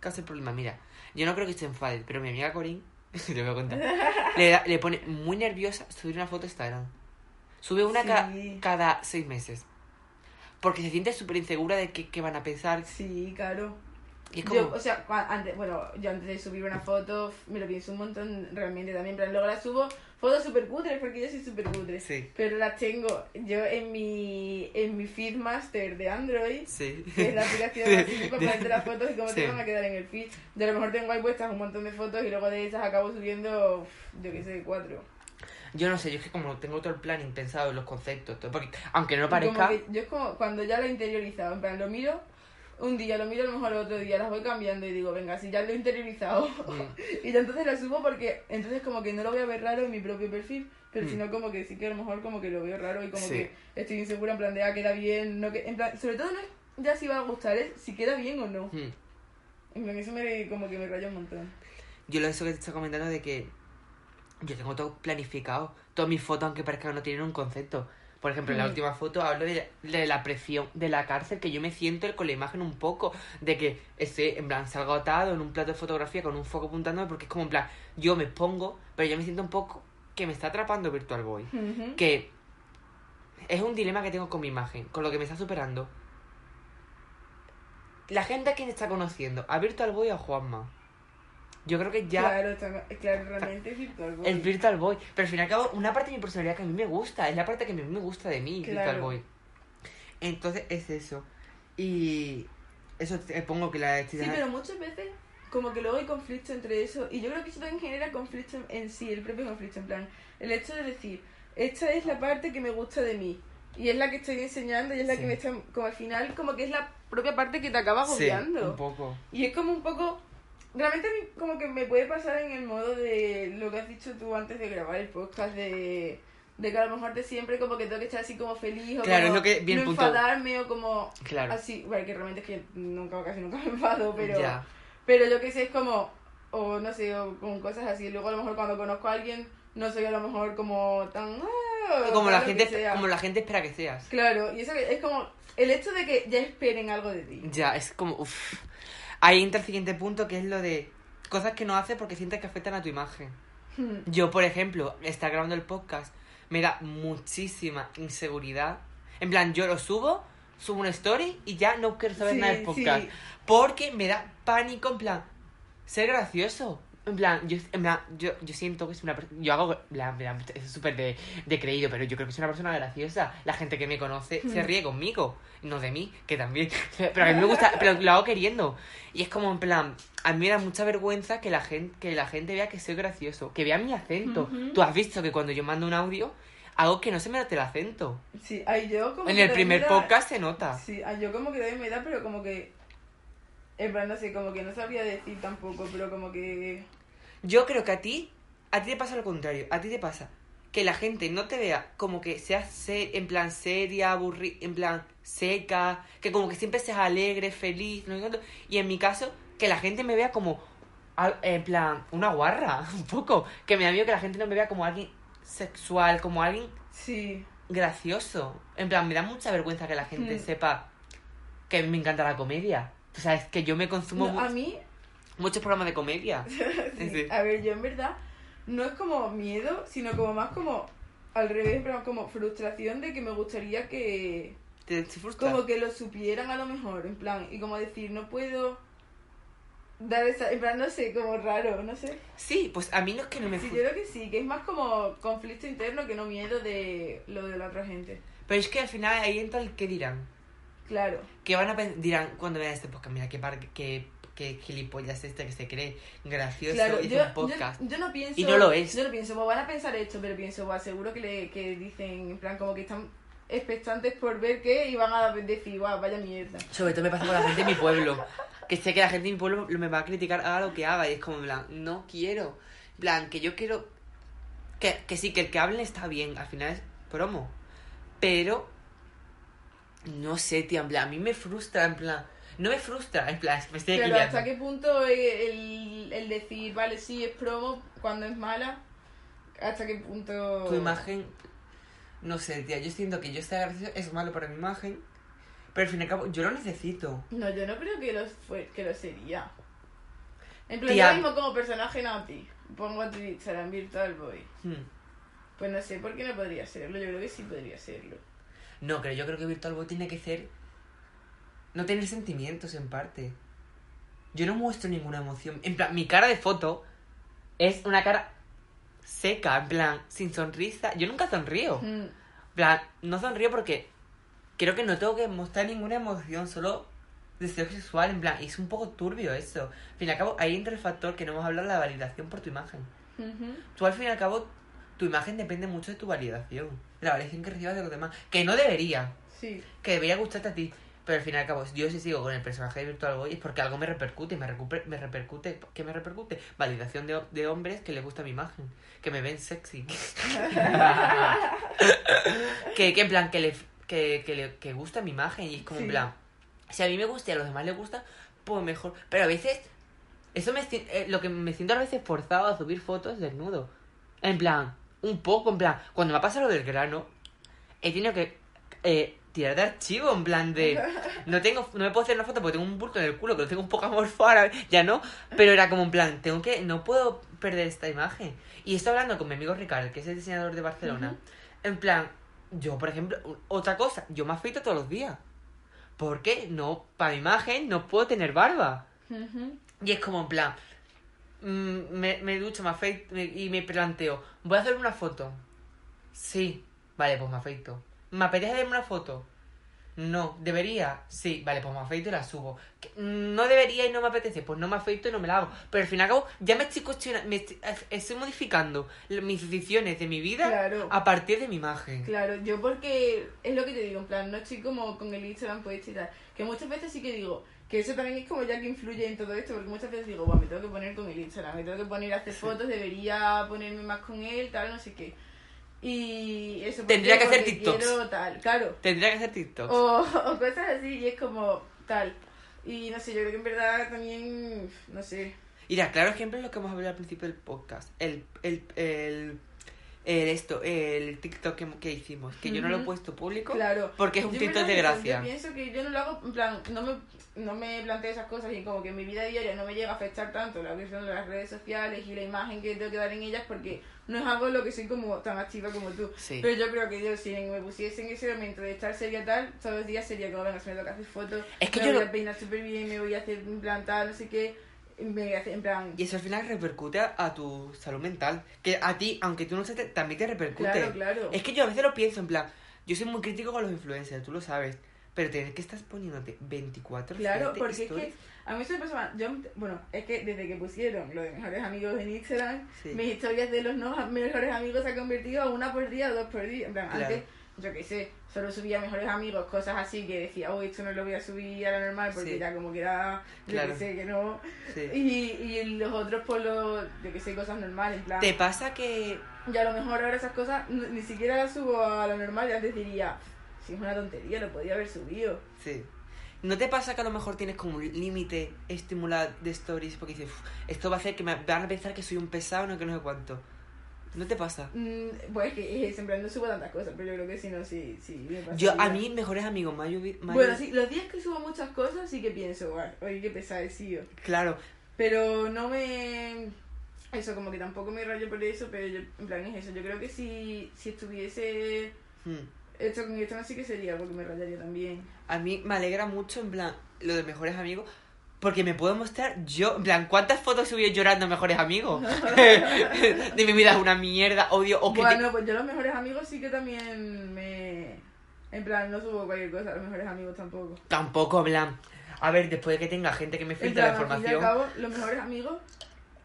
cause problema. Mira, yo no creo que se enfade, pero mi amiga Corín, le voy a contar, le, da- le pone muy nerviosa subir una foto a Instagram. Sube una ca- Sí. cada seis meses. Porque se siente súper insegura de qué, qué van a pensar. Sí, claro. Y es como... Yo, o sea, antes, bueno, yo antes de subir una foto me lo pienso un montón realmente también, pero luego las subo fotos súper cutres porque yo soy súper cutre. Sí. Pero las tengo yo en mi, en mi feed master de Android, Sí. que es la aplicación así para De- ponerte las fotos y cómo te van a quedar en el feed. A lo mejor tengo ahí puestas un montón de fotos y luego de esas acabo subiendo, uf, yo qué sé, cuatro. Yo no sé, yo es que como tengo todo el planning pensado en los conceptos, todo, porque aunque no como parezca... que yo es como cuando ya lo he interiorizado, en plan, lo miro un día, lo miro a lo mejor el otro día, las voy cambiando y digo, venga, si ya lo he interiorizado. Mm. y ya entonces la subo porque entonces como que no lo voy a ver raro en mi propio perfil, pero Mm. sino como que sí que a lo mejor como que lo veo raro y como Sí. que estoy insegura en plan de, ah, queda bien, no que, en plan, sobre todo no es ya si va a gustar, es si queda bien o no. Mm. En plan, eso me, como que me raya un montón. Yo lo eso que te estoy comentando de que yo tengo todo planificado. Todas mis fotos, aunque parezca que no tienen un concepto. Por ejemplo, en la Mm. última foto hablo de, de la presión de la cárcel, que yo me siento con la imagen un poco, de que esté, en plan, salgo atado en un plato de fotografía con un foco apuntándome, porque es como, en plan, yo me expongo, pero yo me siento un poco que me está atrapando Virtual Boy. Que es un dilema que tengo con mi imagen, con lo que me está superando. La gente a quien está conociendo, a Virtual Boy o a Juanma. Yo creo que ya Claro, claro, realmente es virtual boy. el Virtual Boy. Pero al fin y al cabo, una parte de mi personalidad que a mí me gusta, es la parte que a mí me gusta de mí, Virtual. Boy. Entonces es eso. Y eso te pongo que la Sí, pero muchas veces como que luego hay conflicto entre eso y yo creo que eso también genera conflicto en- sí, el propio conflicto, en plan, el hecho de decir, esta es la parte que me gusta de mí y es la que estoy enseñando y es la Sí. que me está, como al final, como que es la propia parte que te acaba Sí, un poco. Y es como un poco, realmente a mí como que me puede pasar en el modo de lo que has dicho tú antes de grabar el podcast de... De que a lo mejor de siempre como que tengo que estar así como feliz o Claro, como es lo que- bien no punto. enfadarme o como Claro. así, bueno, que realmente es que nunca, casi nunca me enfado, pero, Ya. pero yo que sé, es como, o no sé, o con cosas así. Luego a lo mejor cuando conozco a alguien, no soy a lo mejor como tan... ah, Como la gente como la gente espera que seas. Claro, y eso es como el hecho de que ya esperen algo de ti. Ya, es como uff. Ahí entra el siguiente punto que es lo de cosas que no haces porque sientes que afectan a tu imagen. Yo, por ejemplo, estar grabando el podcast me da muchísima inseguridad. En plan, yo lo subo, subo una story y ya no quiero saber Sí, nada del podcast. sí. Porque me da pánico, en plan, ser gracioso. En plan, yo, en plan, yo, yo siento que es una persona. Yo hago. plan, plan, es súper de, de creído, pero yo creo que soy una persona graciosa. La gente que me conoce se Hmm. ríe conmigo. No de mí, que también. Pero a mí me gusta, pero lo hago queriendo. Y es como en plan, a mí me da mucha vergüenza que la gente, que la gente vea que soy gracioso, que vea mi acento. Ujú. Tú has visto que cuando yo mando un audio, hago que no se me note el acento. Sí, ay, yo como En que el primer da- podcast se nota. Sí, ay, yo como que también me da, pero como que... En plan, no sé, como que no sabría decir tampoco, pero como que... Yo creo que a ti, a ti te pasa lo contrario. A ti te pasa que la gente no te vea como que seas se- en plan seria, aburrida, en plan seca, que como que siempre seas alegre, feliz, no sé. Y en mi caso, que la gente me vea como, en plan, una guarra, un poco. Que me da miedo que la gente no me vea como alguien sexual, como alguien Sí, gracioso. En plan, me da mucha vergüenza que la gente Mm. sepa que me encanta la comedia. O sea, es que yo me consumo No, mu- a mí muchos programas de comedia. Sí. Sí. A ver, yo en verdad no es como miedo, sino como más como al revés, pero como frustración de que me gustaría que ¿Te, como que lo supieran a lo mejor, en plan, y como decir, no puedo dar esa, en plan, no sé, como raro, no sé. Sí, pues a mí no es que no me Sí, yo creo que sí, que es más como conflicto interno que no miedo de lo de la otra gente. Pero es que al final ahí entra el que dirán. Claro. Que van a dirán cuando vean este podcast, mira qué par qué, qué gilipollas este que se cree gracioso Claro, hizo yo, un podcast. yo, yo no pienso. Y no lo es. Yo no pienso, pues van a pensar esto, pero pienso, pues seguro que, le, que dicen, en plan, como que están expectantes por ver qué y van a decir, guau, vaya mierda. Sobre todo me pasa con la gente de mi pueblo. Que sé que la gente de mi pueblo me va a criticar haga lo que haga. Y es como, en plan, no quiero. En plan, que yo quiero. Que, que sí, que el que hable está bien. Al final es promo. Pero. No sé, tío. En plan, a mí me frustra. En plan. No me frustra. En plan, me estoy Pero hasta qué punto el, el decir, vale, sí, es promo cuando es mala, hasta qué punto... Tu imagen. No sé, tía. Yo siento que yo estar gracioso es malo para mi imagen. Pero al fin y al cabo, yo lo necesito. No, yo no creo que lo, fue, que lo sería. En plan, yo mismo como personaje Naughty, pongo a tu Instagram Virtual Boy. Hmm. Pues no sé, ¿por qué no podría serlo? Yo creo que sí podría serlo. No, pero yo creo que Virtual Boy tiene que ser. No tener sentimientos en parte. Yo no muestro ninguna emoción. En plan, mi cara de foto es una cara seca, en plan, sin sonrisa. Yo nunca sonrío. Mm, En plan, no sonrío porque creo que no tengo que mostrar ninguna emoción, solo deseo sexual, en plan, y es un poco turbio eso. Al fin y al cabo, ahí entra el factor que no hemos hablado, la validación por tu imagen. ujú. Tú al fin y al cabo, tu imagen depende mucho de tu validación. La validación que recibas de los demás. Que no debería. Sí, Que debería gustarte a ti. Pero al fin y al cabo, yo si sigo con el personaje de Virtual Boy es porque algo me repercute. Me, me repercute. ¿Qué me repercute? Validación de, de hombres que les gusta mi imagen. Que me ven sexy. que, que en plan, que le, que, que le que gusta mi imagen. Y es como en plan, si a mí me gusta y a los demás les gusta, pues mejor. Pero a veces, eso me eh, lo que me siento a veces forzado a subir fotos desnudo. En plan, un poco, en plan, cuando me ha pasado lo del grano, he tenido que eh, tirar de archivo, en plan de. No tengo no me puedo hacer una foto porque tengo un bulto en el culo, que lo tengo un poco amorfado ahora, ya no. Pero era como en plan, tengo que. No puedo perder esta imagen. Y estoy hablando con mi amigo Ricardo, que es el diseñador de Barcelona. En plan, yo, por ejemplo, otra cosa, yo me afeito todos los días. Porque no, para mi imagen, no puedo tener barba. Y es como en plan, mm, me, me ducho, me afeito me- y me planteo, ¿voy a hacer una foto? Sí. Vale, pues me afeito. ¿Me apetece hacerme una foto? No. ¿Debería? Sí. Vale, pues me afeito y la subo. No debería y no me apetece. Pues no me afeito y no me la hago. Pero al fin y al cabo, ya me estoy cuestionando, me estoy, estoy modificando mis decisiones de mi vida Claro. a partir de mi imagen. Claro, yo porque es lo que te digo, en plan, no estoy como con el Instagram puesto y tal. Que muchas veces sí que digo, que eso también es como ya que influye en todo esto, porque muchas veces digo, bueno, me tengo que poner con el Instagram, me tengo que poner a hacer fotos, debería ponerme más con él, tal, no sé qué. Y eso ¿por Tendría que hacer TikToks. quiero tal, claro. Tendría que hacer TikTok. O, o cosas así, y es como tal. Y no sé, yo creo que en verdad también, no sé. Mira, claro ejemplo es lo que hemos hablado al principio del podcast. El, el, el, el esto, el TikTok que, que hicimos. Que yo no lo he puesto público. Claro. Porque es un Yo, TikTok de gracia. Yo pienso que yo no lo hago, en plan, no me, no me planteo esas cosas y como que en mi vida diaria no me llega a afectar tanto la cuestión de las redes sociales y la imagen que tengo que dar en ellas porque no es algo en lo que soy como tan activa como tú. Sí. Pero yo creo que yo si me pusiese en ese momento de estar seria tal, todos los días sería como, venga, se me toca hacer fotos, Es que me yo voy lo- a peinar súper bien, me voy a hacer en plan tal, no sé qué, me hacer en plan... Y eso al final repercute a, tu salud mental. Que a ti, aunque tú no se te, también te repercute. Claro, claro. Es que yo a veces lo pienso en plan, yo soy muy crítico con los influencers, tú lo sabes. Pero tener que estás poniéndote 24 Claro, porque es que a mí eso me pasa, yo, bueno, es que desde que pusieron lo de mejores amigos en Instagram, Sí. mis historias de los no mejores amigos se han convertido a una por día, dos por día. En plan, Claro. antes, yo qué sé, solo subía mejores amigos, cosas así que decía, uy, esto no lo voy a subir a lo normal porque Sí. ya como que era, yo Claro. qué sé, que no. Sí. Y, y los otros por los, yo qué sé, cosas normales, en plan. ¿Te pasa que Y a lo mejor ahora esas cosas ni siquiera las subo a lo normal, ya antes diría, si es una tontería, lo podía haber subido. Sí. ¿No te pasa que a lo mejor tienes como un límite estimulado de stories porque dices, "Uf, esto va a hacer que me van a pensar que soy un pesado, no que no sé cuánto? ¿No te pasa? Mm, pues es que en plan, no subo tantas cosas, pero yo creo que sí, no, sí, sí. me pasa Yo, a mí, mejores amigos, ha Bueno, sí, los días que subo muchas cosas sí que pienso, "Guau, oye, qué pesadecillo. Claro, Pero no me... Eso, como que tampoco me rayo por eso, pero yo, en plan, es eso. Yo creo que si, si estuviese hmm. Esto con esto, no sí que sería, porque me rayaría también. a mí me alegra mucho, en plan, lo de mejores amigos, porque me puedo mostrar yo, en plan, ¿cuántas fotos subí llorando mejores amigos? de mi vida es una mierda, odio, o que te- Bueno, pues yo los mejores amigos sí que también me... En plan, no subo cualquier cosa, los mejores amigos tampoco. Tampoco, en plan, a ver, después de que tenga gente que me filtre la plan, al fin y al información... cabo, los mejores amigos,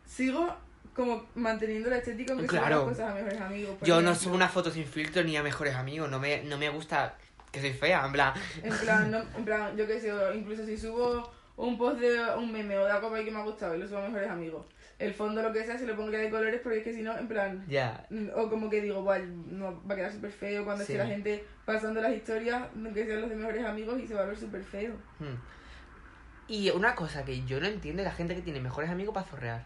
sigo como manteniendo la estética aunque Claro. cosas a mejores amigos. por Yo no ejemplo. subo una foto sin filtro ni a mejores amigos, no me, no me gusta que soy fea, en plan... En plan, no, en plan, yo qué sé, incluso si subo un post de un meme o de algo que me ha gustado y lo subo a mejores amigos. El fondo, lo que sea, se lo pongo de colores porque es que si no, en plan, Ya, o como que digo, "Buah, no, va a quedar súper feo cuando Sí. esté la gente pasando las historias, que sean los de mejores amigos y se va a ver súper feo. Hmm. Y una cosa que yo no entiendo es la gente que tiene mejores amigos para zorrear.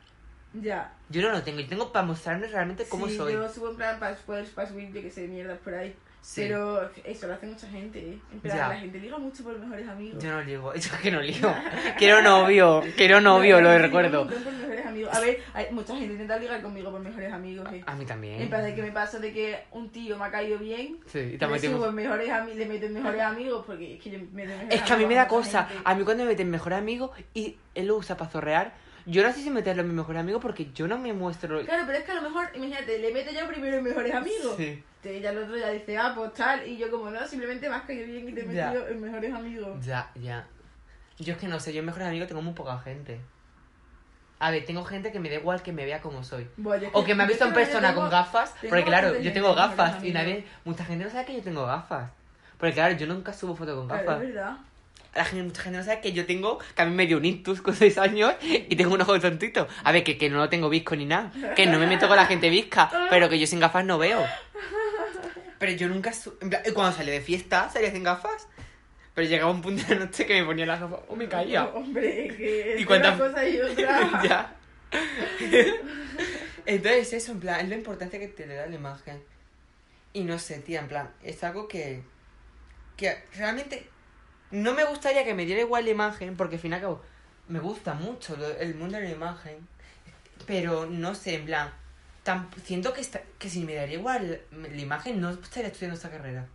Ya. Yo no lo tengo, yo tengo para mostrarme realmente cómo sí, soy. yo subo en plan para para subir, yo que sé, mierdas por ahí. Sí. Pero eso lo hace mucha gente, ¿eh? En plan, Ya. la gente liga mucho por mejores amigos. Yo no ligo, yo es que no ligo. Quiero novio, quiero novio, lo Sí, recuerdo. por mejores amigos. A ver, hay mucha gente intenta ligar conmigo por mejores amigos, ¿eh? A mí también. En plan de que me pasa de que un tío me ha caído bien, Sí, y le metemos- subo en mejores amigos, le meto en mejores amigos porque es que yo meto en mejores Es que a mí amigos me da cosa. gente. A mí cuando me meten mejor amigo y él lo usa para zorrear, yo no sé si meterlo en mi mejor amigo porque yo no me muestro. Claro, pero es que a lo mejor, imagínate, le meto yo primero en mejores amigos. Sí. Entonces ya el otro ya dice, ah, pues tal, y yo como no, simplemente me has caído bien y te he metido en mejores amigos. Ya, ya. Yo es que no sé, yo en mejores amigos tengo muy poca gente. A ver, tengo gente que me da igual que me vea como soy. Yo O que me ha yo visto en que persona tengo- con gafas, porque claro, yo tengo mejores gafas y amigos. nadie, mucha gente no sabe que yo tengo gafas. Porque claro, yo nunca subo fotos con Claro, gafas. es verdad. La gente, mucha gente no sabe que yo tengo, que a mí me dio un ictus con 6 años y tengo un ojo tontito. A ver, que, que no lo tengo visco ni nada. Que no me meto con la gente visca, pero que yo sin gafas no veo. Pero yo nunca... su- en plan, cuando salía de fiesta, salía sin gafas. Pero llegaba un punto de la noche que me ponía las gafas o me caía. Hombre, que ¿Y cuántas- una cosa y otra. ya. Entonces eso, en plan, es la importancia que te le da la imagen. Y no sé, tía, en plan, es algo que... Que realmente no me gustaría que me diera igual la imagen, porque al fin y al cabo me gusta mucho lo- el mundo de la imagen. Pero no sé, en plan, tan, siento que, está, que si me daría igual la imagen no estaría estudiando esta carrera.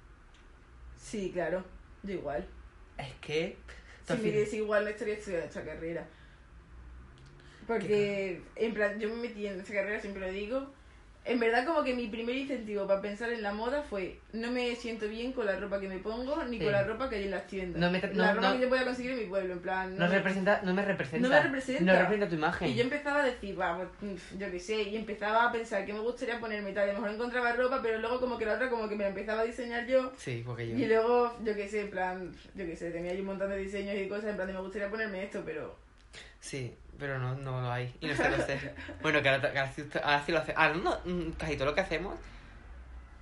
Sí, claro, yo igual. Es que... Si me diese igual no estaría estudiando esta carrera. Porque, en plan, yo me metí en esa carrera, siempre lo digo. En verdad, como que mi primer incentivo para pensar en la moda fue: no me siento bien con la ropa que me pongo ni Sí. con la ropa que hay en las tiendas. No me la no- ropa no- que yo voy a conseguir en mi pueblo, en plan. No, me- representa, no me representa. No me representa. No representa tu imagen. Y yo empezaba a decir, va, pues, yo qué sé, y empezaba a pensar que me gustaría ponerme tal, y a lo mejor encontraba ropa, pero luego como que la otra como que me la empezaba a diseñar yo, Sí, porque yo. y luego, yo qué sé, en plan, yo qué sé, tenía ahí un montón de diseños y cosas, en plan, de me gustaría ponerme esto, pero... Sí, pero no, no lo hay. Y no sé lo hacer. bueno, que ahora, que ahora sí, ahora sí lo hace. Ahora no, mm, casi todo lo que hacemos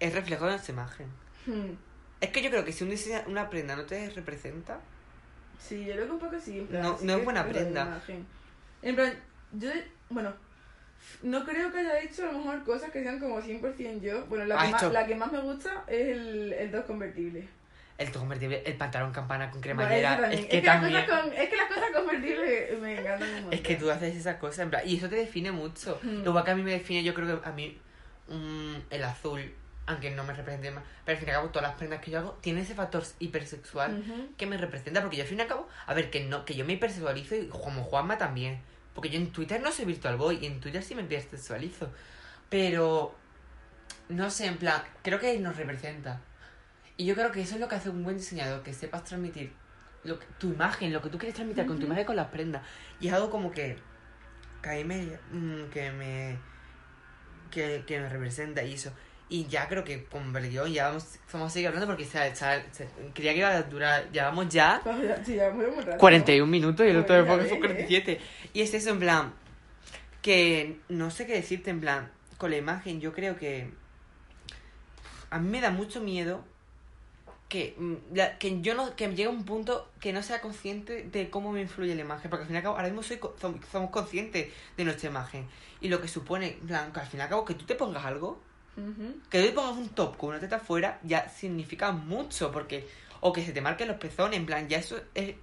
es reflejo de nuestra imagen. hmm, Es que yo creo que si un diseño, una prenda no te representa, Sí, yo creo que un poco sí, en plan... No- sí no es buena prenda. En plan, yo, bueno, no creo que haya hecho a lo mejor cosas que sean como 100% yo. Bueno, la, que, más, la que más me gusta es el, el dos convertible. El convertible, el pantalón campana con Bueno, cremallera, es que las también. cosas con- es que las cosas convertibles me encantan montón. Es que tú haces esas cosas, en plan, y eso te define mucho. Mm. Lo que a mí me define, yo creo que a mí mm, el azul, aunque no me represente más, pero al fin y al cabo todas las prendas que yo hago tienen ese factor hipersexual que me representa, porque yo al fin y al cabo, a ver, que no que yo me hipersexualizo y como Juanma también, porque yo en Twitter no soy virtual boy y en Twitter sí me hipersexualizo, pero no sé, en plan, creo que nos representa. Y yo creo que eso es lo que hace un buen diseñador, que sepas transmitir lo que- tu imagen, lo que tú quieres transmitir con tu imagen con las prendas. Y es algo como que, que mí me, mm, que me, que, que me representa y eso. Y ya creo que con Berguión ya vamos, vamos a seguir hablando porque se, se- se- creía que iba a durar, ya vamos ya ya- sí, ya muy rato. 41 minutos y el otro son ves, 47. Y es eso, en plan, que no sé qué decirte, en plan, con la imagen, yo creo que a mí me da mucho miedo que, mm, la- que yo no, que llegue a un punto que no sea consciente de cómo me influye la imagen, porque al fin y al cabo, ahora mismo soy, somos conscientes de nuestra imagen y lo que supone, que al fin y al cabo, que tú te pongas algo, que tú te pongas un top con una teta afuera ya significa mucho, porque, o que se te marquen los pezones, en plan, ya eso es-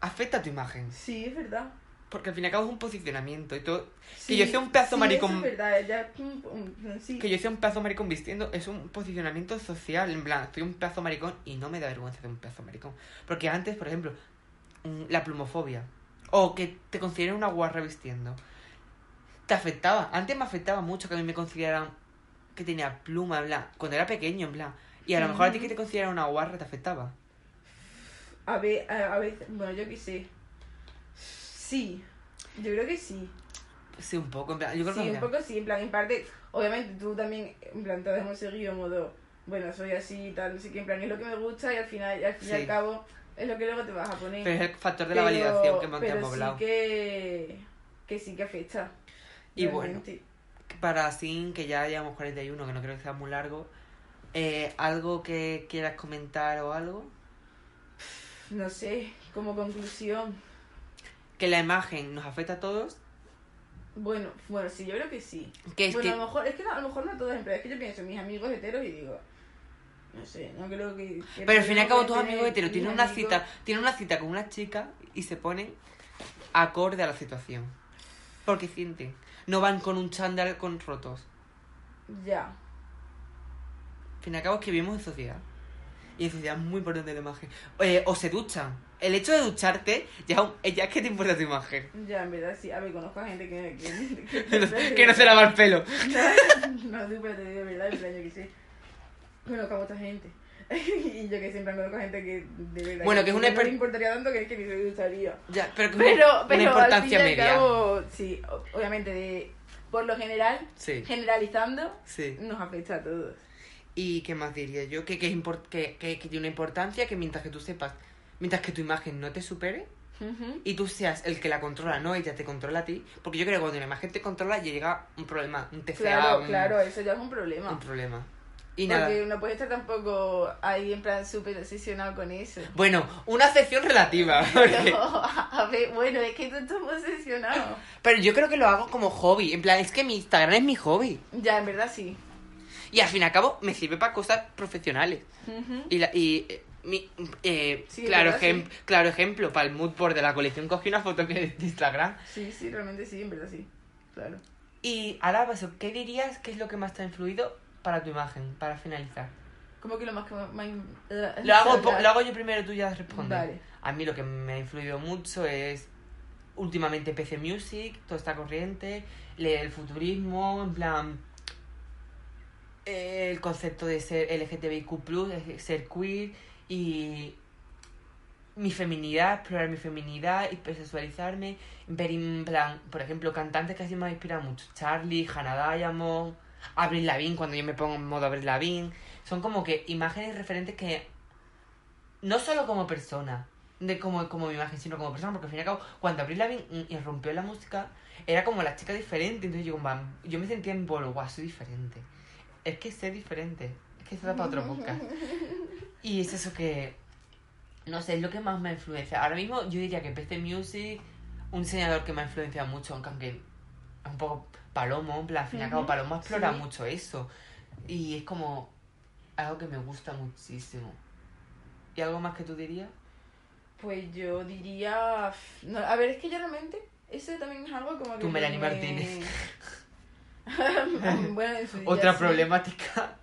afecta a tu imagen. Sí, es verdad. Porque al fin y al cabo es un posicionamiento y todo. Sí, yo sea un pedazo sí, maricón- es verdad, Sí. Que yo sea un pedazo maricón vistiendo es un posicionamiento social. En plan, estoy un pedazo maricón y no me da vergüenza de un pedazo maricón. Porque antes, por ejemplo, la plumofobia. O que te consideren una guarra vistiendo. Te afectaba. Antes me afectaba mucho que a mí me consideraran que tenía pluma, en plan. Cuando era pequeño, en plan. Y a lo mejor a ti que te consideraran una guarra te afectaba. A ver, a, a veces. Bueno, yo qué sé. Sí. Yo creo que sí. Sí, un poco. En plan, yo creo Sí, que un poco sí, en plan, en parte, obviamente tú también, en plan, te hemos seguido modo, bueno, soy así y tal, sé qué, en plan, es lo que me gusta y al final, y al fin y Sí. al cabo, es lo que luego te vas a poner. Pero es el factor de la validación que que pero hemos sí hablado. que, que sí que afecta. Y realmente. para así que ya llevamos 41, que no creo que sea muy largo, eh, ¿algo que quieras comentar o algo? No sé, como conclusión, Que la imagen nos afecta a todos, bueno, bueno, sí, yo creo que sí. que es bueno, que... a lo mejor, es que no, a lo mejor no todos, plan, es que yo pienso en mis amigos heteros y digo, no sé, no creo que... que Pero al fin y al cabo tus amigos heteros tienen una amigos- cita, tienen una cita con una chica y se ponen acorde a la situación. Porque sienten. No van con un chándal con rotos. Ya. Al fin y al cabo es que vivimos en sociedad. Y en sociedad es muy importante la imagen. Eh, o se duchan. El hecho de ducharte ya, un- ya es que te importa tu imagen. Ya, en verdad sí. A ver, conozco a gente que... Que, que no se lava el pelo. No, sí, pero te digo de verdad, en plan, yo que sé. Conozco a mucha gente. y yo que siempre conozco a gente que de verdad... Bueno, que es una no le importaría tanto que es que ni se gustaría. Ya, pero que Pero, una, pero una al importancia fin y al media. cabo, sí, obviamente, de, por lo general, Sí, generalizando, sí. nos afecta a todos. ¿Y qué más diría yo? Que, que, que, que, que tiene una importancia que mientras que tú sepas, mientras que tu imagen no te supere y tú seas el que la controla, no ella te controla a ti, porque yo creo que cuando una imagen te controla ya llega un problema, un TCA, Claro, un, claro, eso ya es un problema. un problema. Y Porque nada. no puedes estar tampoco ahí en plan súper obsesionado con eso. Bueno, una excepción relativa. porque- No, a ver, bueno, es que tú estás obsesionado. Pero yo creo que lo hago como hobby. En plan, es que mi Instagram es mi hobby. Ya, en verdad sí. Y al fin y al cabo me sirve para cosas profesionales. Y, la, y eh, mi, eh, Sí, claro, ¿verdad? ejem- Sí. claro ejemplo, para el mood board de la colección cogí una foto que de Instagram. Sí, sí, realmente sí, en verdad sí. Claro. Y ahora, pues, ¿qué dirías que es lo que más te ha influido para tu imagen, para finalizar? Como que lo más que más... Lo hago, lo hago yo primero, tú ya respondes. Vale. A mí lo que me ha influido mucho es últimamente PC Music, toda esta corriente, leer el futurismo, en plan el concepto de ser LGTBIQ+, ser queer y mi feminidad, explorar mi feminidad, hipersexualizarme, ver en plan, por ejemplo, cantantes que así me han inspirado mucho, Charlie, Hannah Diamond, Avril Lavigne, cuando yo me pongo en modo Avril Lavigne, son como que imágenes referentes que no solo como persona, de como, como mi imagen, sino como persona, porque al fin y al cabo, cuando Avril Lavigne irrumpió en la música, era como la chica diferente, entonces yo, yo me sentía en bolo, guau, soy diferente. Es que sé diferente, es que se da para otro podcast. Y es eso que, no sé, es lo que más me influencia. Ahora mismo yo diría que PC Music, un diseñador que me ha influenciado mucho, aunque es un poco Palomo, en plan, al fin y al cabo, Palomo explora mucho eso. Y es como algo que me gusta muchísimo. ¿Y algo más que tú dirías? Pues yo diría. No, a ver, es que yo realmente. Eso también es algo como que. Tú, Melanie Martínez. bueno, Otra problemática.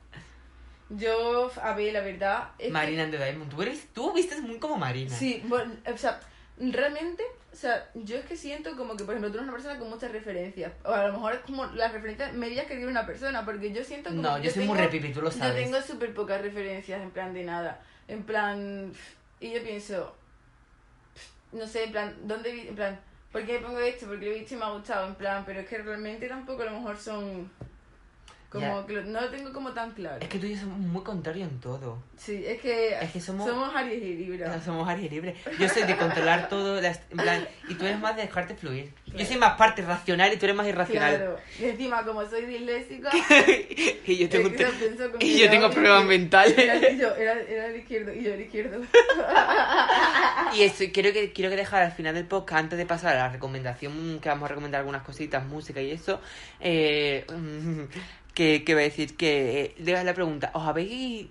Yo, a ver, la verdad. Marina and the Diamond. Tú, eres, tú vistes muy como Marina. Sí, bueno, o sea, realmente, o sea, yo es que siento como que, por ejemplo, tú eres una persona con muchas referencias. O a lo mejor es como las referencias medias que tiene una persona, porque yo siento como. No, yo, soy muy repipi, tú lo sabes. Yo tengo súper pocas referencias, en plan de nada. En plan. Y yo pienso. No sé, en plan, ¿dónde. En plan, ¿por qué pongo esto? Porque lo he visto y me ha gustado, en plan, pero es que realmente tampoco a lo mejor son como que no lo tengo como tan claro. Es que tú y yo somos muy contrarios en todo. Sí, es que, es que somos, somos Aries y Libra. somos Aries y Libra. Yo soy de controlar todo, en plan, y tú eres más de dejarte fluir. Yo soy más parte racional y tú eres más irracional. Claro. Y encima, como soy disléxica, y yo tengo, y yo tengo problemas mentales. Era, yo, era, era el izquierdo y yo el izquierdo. y eso, quiero que, quiero que dejar al final del podcast, antes de pasar a la recomendación, que vamos a recomendar algunas cositas, música y eso, eh, que, que va a decir que le la pregunta, ¿os habéis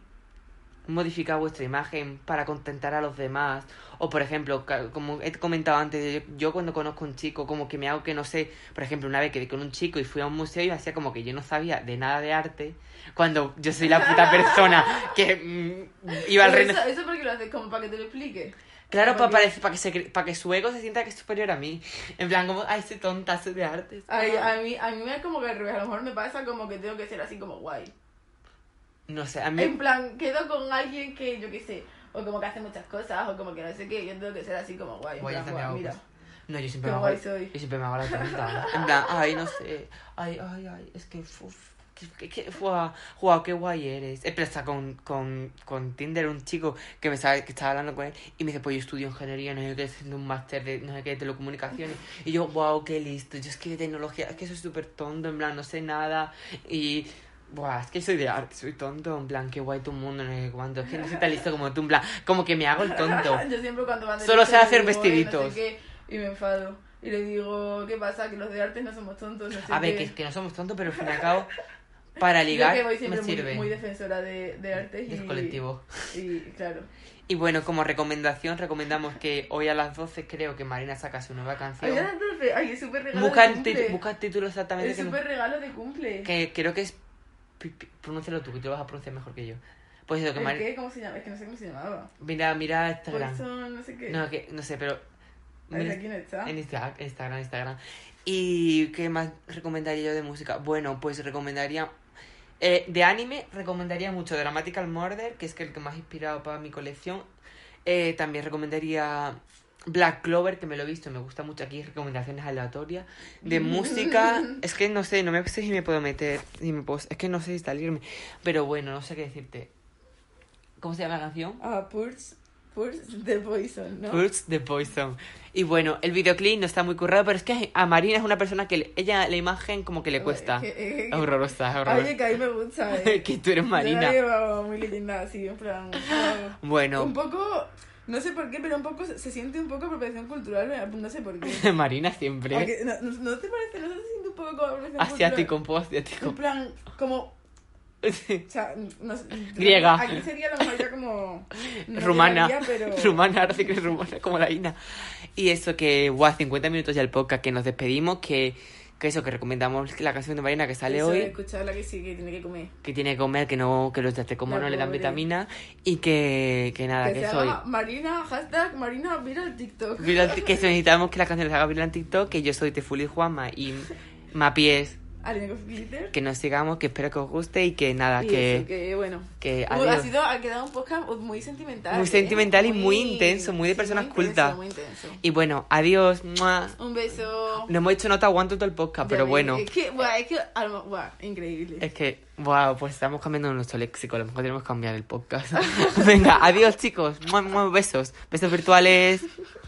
modificado vuestra imagen para contentar a los demás? O por ejemplo, como he comentado antes, yo, cuando conozco a un chico, como que me hago que no sé, por ejemplo, una vez quedé con un chico y fui a un museo y hacía como que yo no sabía de nada de arte, cuando yo soy la puta persona que mm, iba al reino... Eso, eso porque lo haces como para que te lo explique. Claro, para, para, para, que se, para que su ego se sienta que es superior a mí. En plan, como, ay, soy tonta, soy de artes. Ay, a, mí, a mí me es como que al revés. A lo mejor me pasa como que tengo que ser así como guay. No sé, a mí... En plan, quedo con alguien que, yo qué sé, o como que hace muchas cosas, o como que no sé qué, yo tengo que ser así como guay. En plan, guay, mira. No, yo siempre, me hago, soy. yo siempre me hago la tonta. En plan, ay, no sé, ay, ay, ay, es que... Uf que, que, wow, qué guay eres. He prestado con, con, con Tinder un chico que me sabe, que estaba hablando con él y me dice, pues yo estudio ingeniería, no sé qué, haciendo un máster de no sé qué, de telecomunicaciones. Y yo, wow, qué listo. Yo es que de tecnología, es que soy súper tonto, en plan, no sé nada. Y Buah, es que soy de arte, soy tonto, en plan, qué guay tu mundo, no sé cuánto. Es que no soy tan listo como tú, en plan, como que me hago el tonto. Yo siempre cuando van Solo sé hacer vestiditos. y me enfado. Y le digo, ¿qué pasa? Que los de arte no somos tontos. a ver, que, que no somos tontos, pero al fin y al cabo para ligar Yo que voy me sirve. Muy, defensora de, de arte y, colectivo. Y claro. Y bueno, como recomendación, recomendamos que hoy a las 12 creo que Marina saca su nueva canción. Hoy a las 12, ay, es súper regalo busca de cumple. Busca el título exactamente. Es súper regalo de cumple. Que creo que es... Pronúncialo tú, que tú lo vas a pronunciar mejor que yo. Pues eso, que Marina... ¿Qué? ¿Cómo se llama? Es que no sé cómo se llamaba. Mira, mira Instagram. Poison, no sé qué. No, que, no sé, pero... Mira, aquí no está. En Instagram, Instagram. ¿Y qué más recomendaría yo de música? Bueno, pues recomendaría eh, de anime recomendaría mucho Dramatical Murder, que es el que más inspirado para mi colección. Eh, también recomendaría Black Clover, que me lo he visto, me gusta mucho aquí, recomendaciones aleatorias. De música, es que no sé, no me sé si me puedo meter, si me puedo, es que no sé si salirme, pero bueno, no sé qué decirte. ¿Cómo se llama la canción? Ah, Pulse Pulse the Poison, ¿no? Pulse the Poison. Y bueno, el videoclip no está muy currado, pero es que a Marina es una persona que ella la imagen como que le cuesta. Es horrorosa, es horrorosa. Oye, que a mí me gusta, eh. que tú eres Marina. Yo la muy linda, así, en plan... bueno. Un poco... No sé por qué, pero un poco se siente un poco apropiación cultural, no sé por qué. Marina siempre. No, no, te parece? ¿No se siente un poco como apropiación asiático, cultural? un poco asiático. En plan, como o sea, no, Griega. Aquí sería lo mejor como. rumana. Rumana, ahora sí que es rumana, como la Ina. Y eso que, guau, 50 minutos ya el podcast, que nos despedimos, que, que eso, que recomendamos la canción de Marina que sale Eso, hoy. escucharla que sí, que tiene que comer. que tiene que comer, que no, que los de como La no le dan vitamina y que, que nada, que que se soy. Marina, hashtag Marina, mira el TikTok. Viral- que necesitamos que la canción se haga viral en TikTok, que yo soy Tefuli Juanma y Mapies, Glitter. que nos sigamos, que espero que os guste y que nada, Y que, eso, que bueno. que Uh, ha, sido, ha quedado un podcast muy sentimental. Muy ¿eh? sentimental y muy intenso, muy de sí, personas muy intenso, cultas. Muy intenso. Y bueno, adiós. ¡mua! Un beso. No hemos hecho nota aguanto todo el podcast, Ya pero bueno. Es que, buah, es que, buah, increíble. Es que, wow, pues estamos cambiando nuestro léxico. A lo mejor tenemos que cambiar el podcast. Venga, adiós chicos. Mua, mua, besos. Besos virtuales.